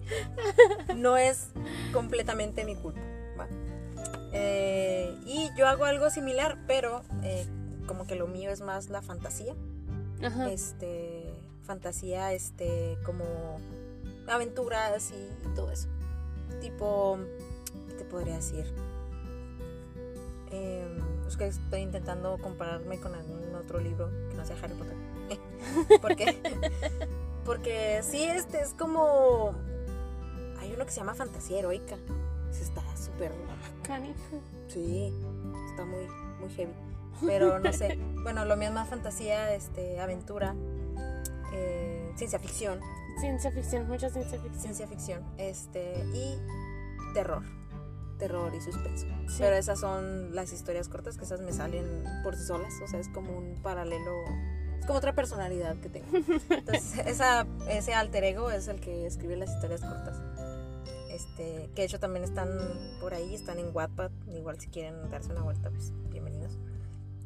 No es completamente mi culpa. ¿va? Eh, y yo hago algo similar, pero eh, como que lo mío es más la fantasía. Ajá. Este, fantasía, este, como aventuras y todo eso. Tipo, ¿qué te podría decir? Eh, es que estoy intentando compararme con algún otro libro que no sea Harry Potter. [laughs] ¿Por qué? Porque sí, este es como. Hay uno que se llama Fantasía Heroica. Ese está súper. Canijo. Sí, está muy, muy heavy. Pero no sé. [laughs] Bueno, lo mío es más fantasía, este, aventura, eh, ciencia ficción. Ciencia ficción, mucha ciencia ficción. Ciencia ficción. Este. Y terror. Terror y suspenso. Sí. Pero esas son las historias cortas que esas me salen por sí solas. O sea, es como un paralelo. Es como otra personalidad que tengo. Entonces, [laughs] esa, ese alter ego es el que escribe las historias cortas. Este, que de hecho también están por ahí, están en Wattpad. Igual si quieren darse una vuelta, pues bienvenidos.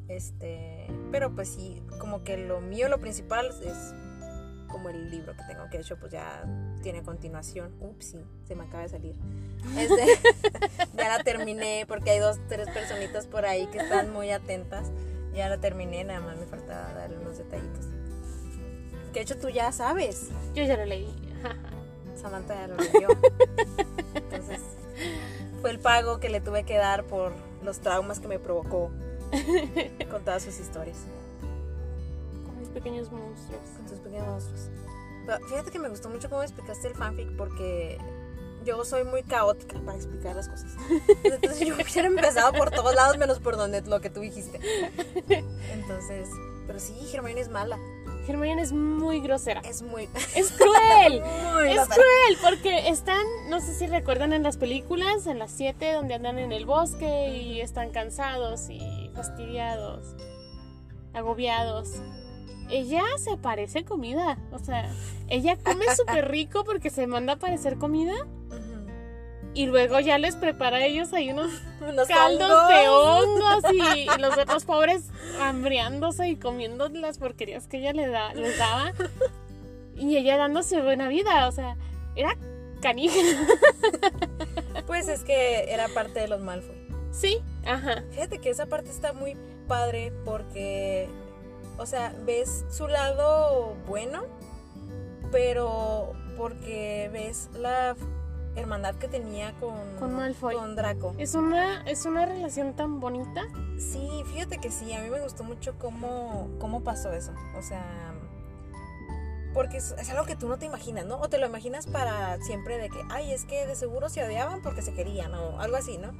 Este, pero pues sí, como que lo mío, lo principal es como el libro que tengo, que de hecho pues ya tiene continuación. Ups, se me acaba de salir. Este, [laughs] ya la terminé porque hay dos, tres personitas por ahí que están muy atentas. Ya la terminé, nada más me falta darle unos detallitos. Que de hecho tú ya sabes. Yo ya lo leí. Samantha ya lo leyó. Entonces, fue el pago que le tuve que dar por los traumas que me provocó [laughs] con todas sus historias, pequeños monstruos. con sus pequeños monstruos. Pero fíjate que me gustó mucho cómo explicaste el fanfic porque yo soy muy caótica para explicar las cosas. Entonces yo [laughs] hubiera empezado por todos lados menos por donde lo que tú dijiste. Entonces, pero sí, Hermione es mala. Hermione es muy grosera. Es muy... [laughs] Es cruel. [laughs] muy Es cruel porque están, no sé si recuerdan en las películas, en las 7, donde andan en el bosque y están cansados y fastidiados, agobiados. Ella se parece comida, o sea, ella come [laughs] súper rico porque se manda a parecer comida y luego ya les prepara a ellos ahí unos [laughs] Unos caldos hongos. de hongos y, y los [laughs] otros pobres hambriándose y comiendo las porquerías que ella le da, les daba y ella dándose buena vida, o sea, era canija. Pues es que era parte de los Malfoy. Sí, ajá. Fíjate que esa parte está muy padre porque, o sea, ves su lado bueno, pero porque ves la hermandad que tenía con, Con Malfoy. con Draco. Es una, es una relación tan bonita. Sí, fíjate que sí, a mí me gustó mucho cómo, cómo pasó eso. O sea, porque es, es algo que tú no te imaginas, ¿no? O te lo imaginas para siempre de que, ay, es que de seguro se odiaban porque se querían o algo así, ¿no?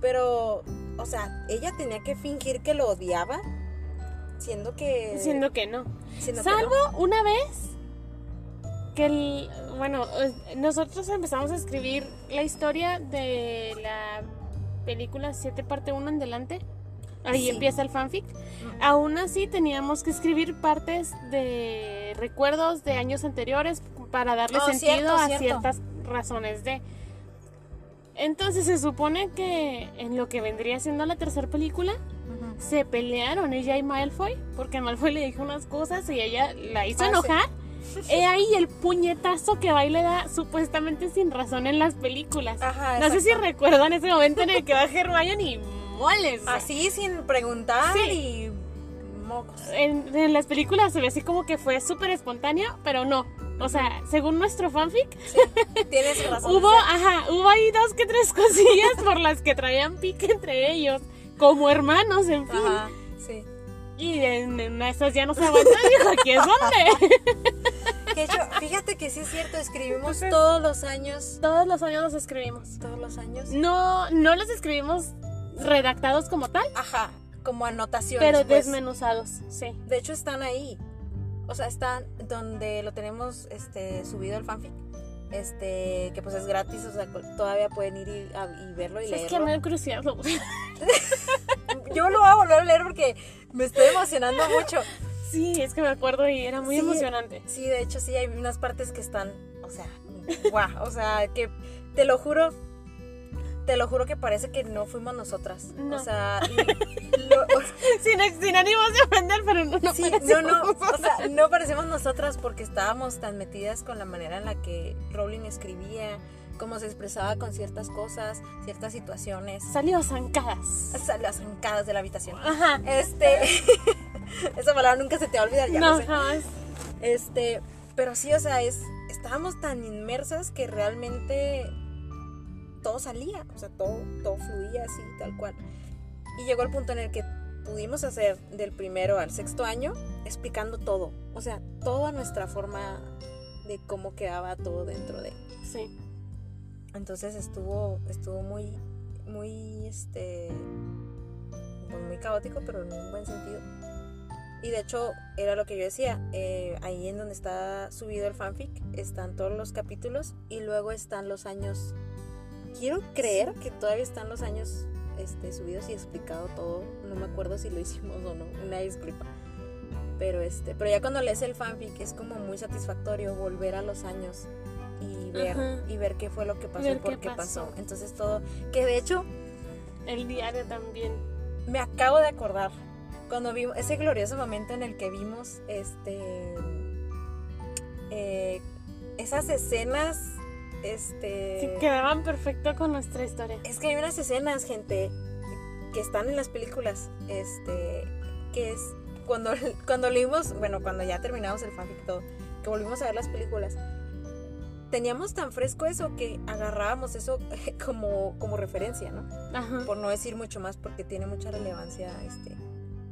Pero, o sea, ella tenía que fingir que lo odiaba, siendo que... Siendo que no. siendo que no. Salvo una vez que el, bueno, nosotros empezamos a escribir la historia de la película 7 parte 1 en delante. Ahí Sí. empieza el fanfic. Aún así teníamos que escribir partes de recuerdos de años anteriores para darle Oh, sentido cierto, a cierto. ciertas razones de. Entonces se supone que en lo que vendría siendo la tercera película. Se pelearon ella y Malfoy porque Malfoy le dijo unas cosas y ella la hizo Ah, enojar. [laughs] He ahí el puñetazo que va y le da supuestamente sin razón en las películas. Ajá, no sé si recuerdan ese momento en el que va Hermione y moles. Así, sin preguntar Sí. y mocos. En, en las películas se ve así como que fue súper espontáneo, pero no. O sea, según nuestro fanfic, Tienes [laughs] razón. hubo, ajá, hubo ahí dos que tres [laughs] cosillas por las que traían pique entre ellos, como hermanos, en fin. Ajá, sí. Y en, en esas ya no se aguantó y [laughs] dijo, aquí es donde. [laughs] De hecho, fíjate que sí es cierto, escribimos todos los años. Todos los años los escribimos. Todos los años. No, no los escribimos redactados como tal, Ajá, como anotaciones. pero pues. desmenuzados, sí. De hecho, están ahí. O sea, están donde lo tenemos este, subido el fanfic. Este, que pues es gratis, o sea, todavía pueden ir y, a- y verlo y Sí, es leerlo. que me cruciado. [laughs] Yo lo voy a volver a leer porque me estoy emocionando mucho. Sí, es que me acuerdo y era muy Sí. emocionante. Sí, de hecho, sí, hay unas partes que están, o sea, guau, o sea, que te lo juro, te lo juro que parece que no fuimos nosotras. No. [laughs] O sea, lo- o- Sin, sin ánimos de ofender, pero no, no sí, no, no, o sea, no parecemos nosotras porque estábamos tan metidas con la manera en la que Rowling escribía, cómo se expresaba con ciertas cosas, ciertas situaciones, Salió zancadas. hasta las arrancadas de la habitación. Ajá. Este, [laughs] esa palabra nunca se te va a olvidar, ya no, sé. jamás. Este, pero sí, o sea, es, estábamos tan inmersas que realmente todo salía, o sea, todo, todo fluía así, tal cual. Y llegó el punto en el que pudimos hacer del primero al sexto año explicando todo, o sea, toda nuestra forma de cómo quedaba todo dentro de. Sí. Entonces estuvo, estuvo muy, muy, este, pues, muy caótico, pero en un buen sentido. Y de hecho, era lo que yo decía, eh, ahí en donde está subido el fanfic, están todos los capítulos y luego están los años. Quiero creer que todavía están los años este, subidos y explicado todo. No me acuerdo si lo [laughs] hicimos o no, una disculpa. Pero, este, pero ya cuando lees el fanfic es como muy satisfactorio volver a los años y ver, Ajá. y ver qué fue lo que pasó Ver y por qué qué pasó. pasó. Entonces todo, que de hecho El diario también. me acabo de acordar cuando vimos ese glorioso momento en el que vimos este eh, esas escenas este Que quedaban perfecto con nuestra historia. es que hay unas escenas gente que están en las películas este que es cuando [laughs] cuando leímos bueno cuando ya terminamos el fanfic todo que volvimos a ver las películas teníamos tan fresco eso que agarrábamos eso [laughs] como como referencia no Ajá. por no decir mucho más porque tiene mucha relevancia este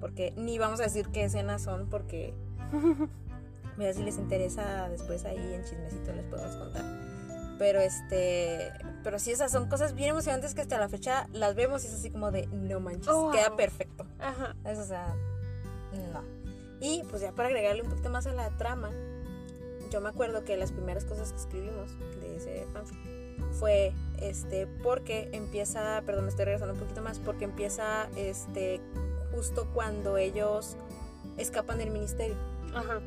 porque ni vamos a decir qué escenas son porque [laughs] mira si les interesa después ahí en chismecito les podemos contar pero este pero sí esas son cosas bien emocionantes que hasta la fecha las vemos y es así como de no manches Oh, queda wow. perfecto Ajá. es, o sea no y pues ya para agregarle un poquito más a la trama yo me acuerdo que las primeras cosas que escribimos de ese fanfic fue este porque empieza, perdón, me estoy regresando un poquito más, porque empieza este justo cuando ellos escapan del ministerio, Ajá.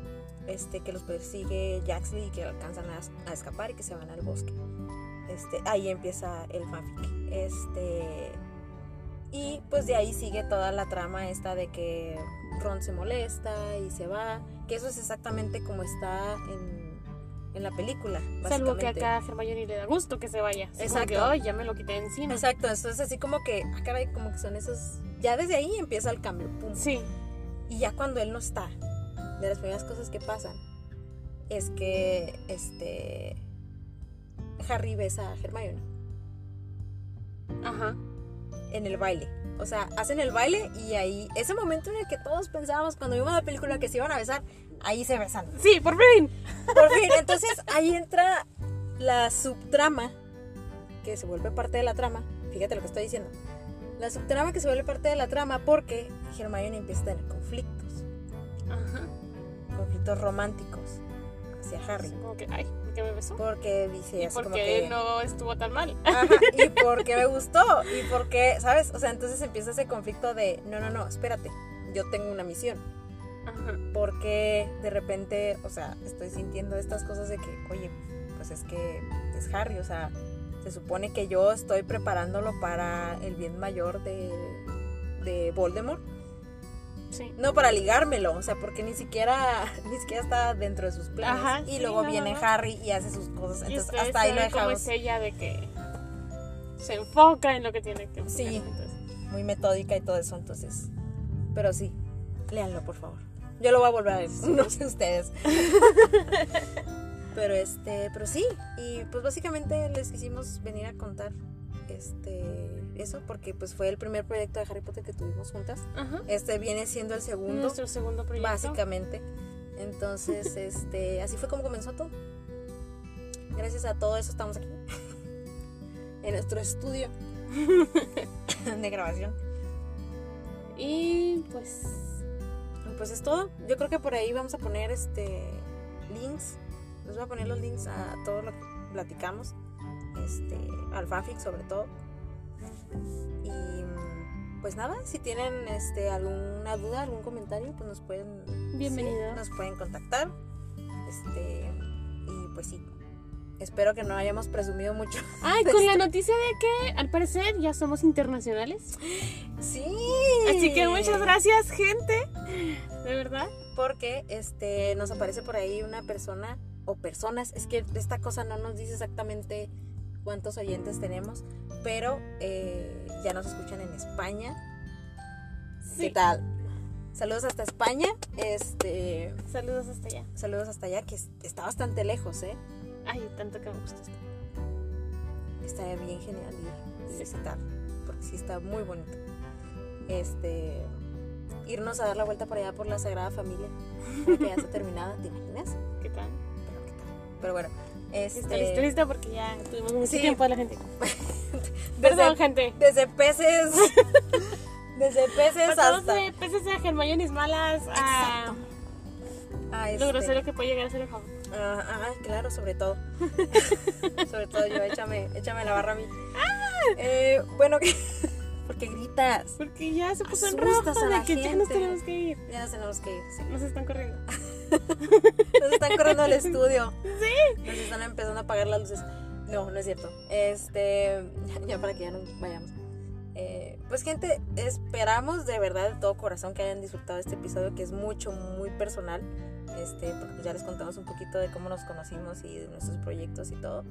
Este que los persigue Jaxley y que alcanzan a, a escapar y que se van al bosque. Este, ahí empieza el fanfic. Este y pues de ahí sigue toda la trama esta de que Ron se molesta y se va, que eso es exactamente como está en, en la película. Salvo que acá a Hermione le da gusto que se vaya. Así Exacto. que, "Ay, ya me lo quité encima. Exacto, entonces así como que, ah, caray, como que son esos. Ya desde ahí empieza el cambio, pum. Sí. Y ya cuando él no está, de las primeras cosas que pasan, es que este. Harry besa a Hermione Ajá. en el baile. O sea, hacen el baile y ahí, ese momento en el que todos pensábamos cuando vimos la película que se iban a besar, ahí se besan. Sí, por fin. Por fin, entonces ahí entra la subtrama que se vuelve parte de la trama. Fíjate lo que estoy diciendo. La subtrama que se vuelve parte de la trama porque Hermione empieza a tener conflictos, Ajá. Románticos hacia Harry. Así como que, ay, ¿por qué me besó? Porque dice Y porque que... no estuvo tan mal. Ajá, y [laughs] porque me gustó, y porque, ¿sabes? O sea, entonces empieza ese conflicto de, no, no, no, espérate, yo tengo una misión. Ajá. porque de repente, o sea, estoy sintiendo estas cosas de que, oye, pues es que es Harry, o sea, se supone que yo estoy preparándolo para el bien mayor de, de Voldemort, Sí. no para ligármelo, o sea, porque ni siquiera, [laughs] ni siquiera está dentro de sus planes. Ajá, y sí, luego no, viene no. Harry y hace sus cosas, Y entonces hasta ahí lo dejamos es ella de que se enfoca en lo que tiene que enfocar. Sí. Entonces, muy metódica y todo eso, entonces, pero sí, léanlo, por favor. Yo lo voy a volver a ver, no sé ustedes. [laughs] pero este, pero sí, y pues básicamente les quisimos venir a contar este eso porque pues fue el primer proyecto de Harry Potter que tuvimos juntas. Ajá. Este viene siendo el segundo, Nuestro segundo proyecto. básicamente. Entonces, [laughs] este, así fue como comenzó todo. Gracias a todo eso estamos aquí. [laughs] en nuestro estudio [laughs] de grabación. Y pues Pues es todo. Yo creo que por ahí vamos a poner este links. Les voy a poner los links a todo lo que platicamos. Este, al fanfic sobre todo. Y pues nada, si tienen este alguna duda, algún comentario, pues nos pueden Bienvenido. sí, nos pueden contactar. Este, y pues sí. Espero que no hayamos presumido mucho. [laughs] Ay, con la noticia de que al parecer ya somos internacionales. Sí. Así que muchas gracias, gente. De verdad. porque este nos aparece por ahí una persona o personas, es que esta cosa no nos dice exactamente cuántos oyentes tenemos, pero eh, ya nos escuchan en España. ¿Qué tal? Saludos hasta España, este, Saludos hasta allá. saludos hasta allá, que es- está bastante lejos, ¿eh? Ay, tanto que me gusta esto. Estaría bien genial ir Sí. visitar, porque sí está muy bonito. Este, irnos a dar la vuelta por allá por la Sagrada Familia, que ya está [laughs] terminada, ¿te imaginas? ¿Qué tal? Pero, ¿qué tal? Pero bueno, este... Listo, listo, porque ya tuvimos mucho Sí. tiempo a la gente. [laughs] Desde- Perdón, gente. Desde peces. [laughs] Desde peces Pasados hasta. de peces a Hermiones malas a Exacto. Ah, lo este, grosero que puede llegar a ser el favor. ah, ah, claro, sobre todo. [laughs] sobre todo yo, échame, échame la barra a mí. Eh, bueno, ¿por qué gritas? Porque ya se puso en rojo a de la que ya nos gente. tenemos que ir. Ya nos tenemos que ir. sí. Nos están corriendo. [laughs] Nos están corriendo al estudio. Sí. Nos están empezando a apagar las luces. No, no es cierto. Este, ya para que ya no vayamos. Eh, pues gente, esperamos de verdad de todo corazón que hayan disfrutado este episodio que es mucho, muy personal. Este, porque pues ya les contamos un poquito de cómo nos conocimos y de nuestros proyectos y todo.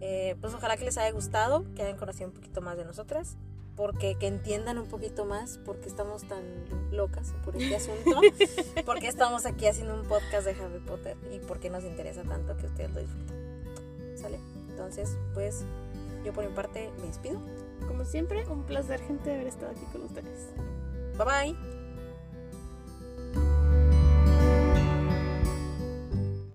Eh, pues ojalá que les haya gustado, que hayan conocido un poquito más de nosotras, porque que entiendan un poquito más por qué estamos tan locas por este [laughs] asunto, por qué estamos aquí haciendo un podcast de Harry Potter y por qué nos interesa tanto que ustedes lo disfruten. ¿Sale? Entonces, pues yo por mi parte me despido. Como siempre, un placer, gente, haber estado aquí con ustedes. Bye bye.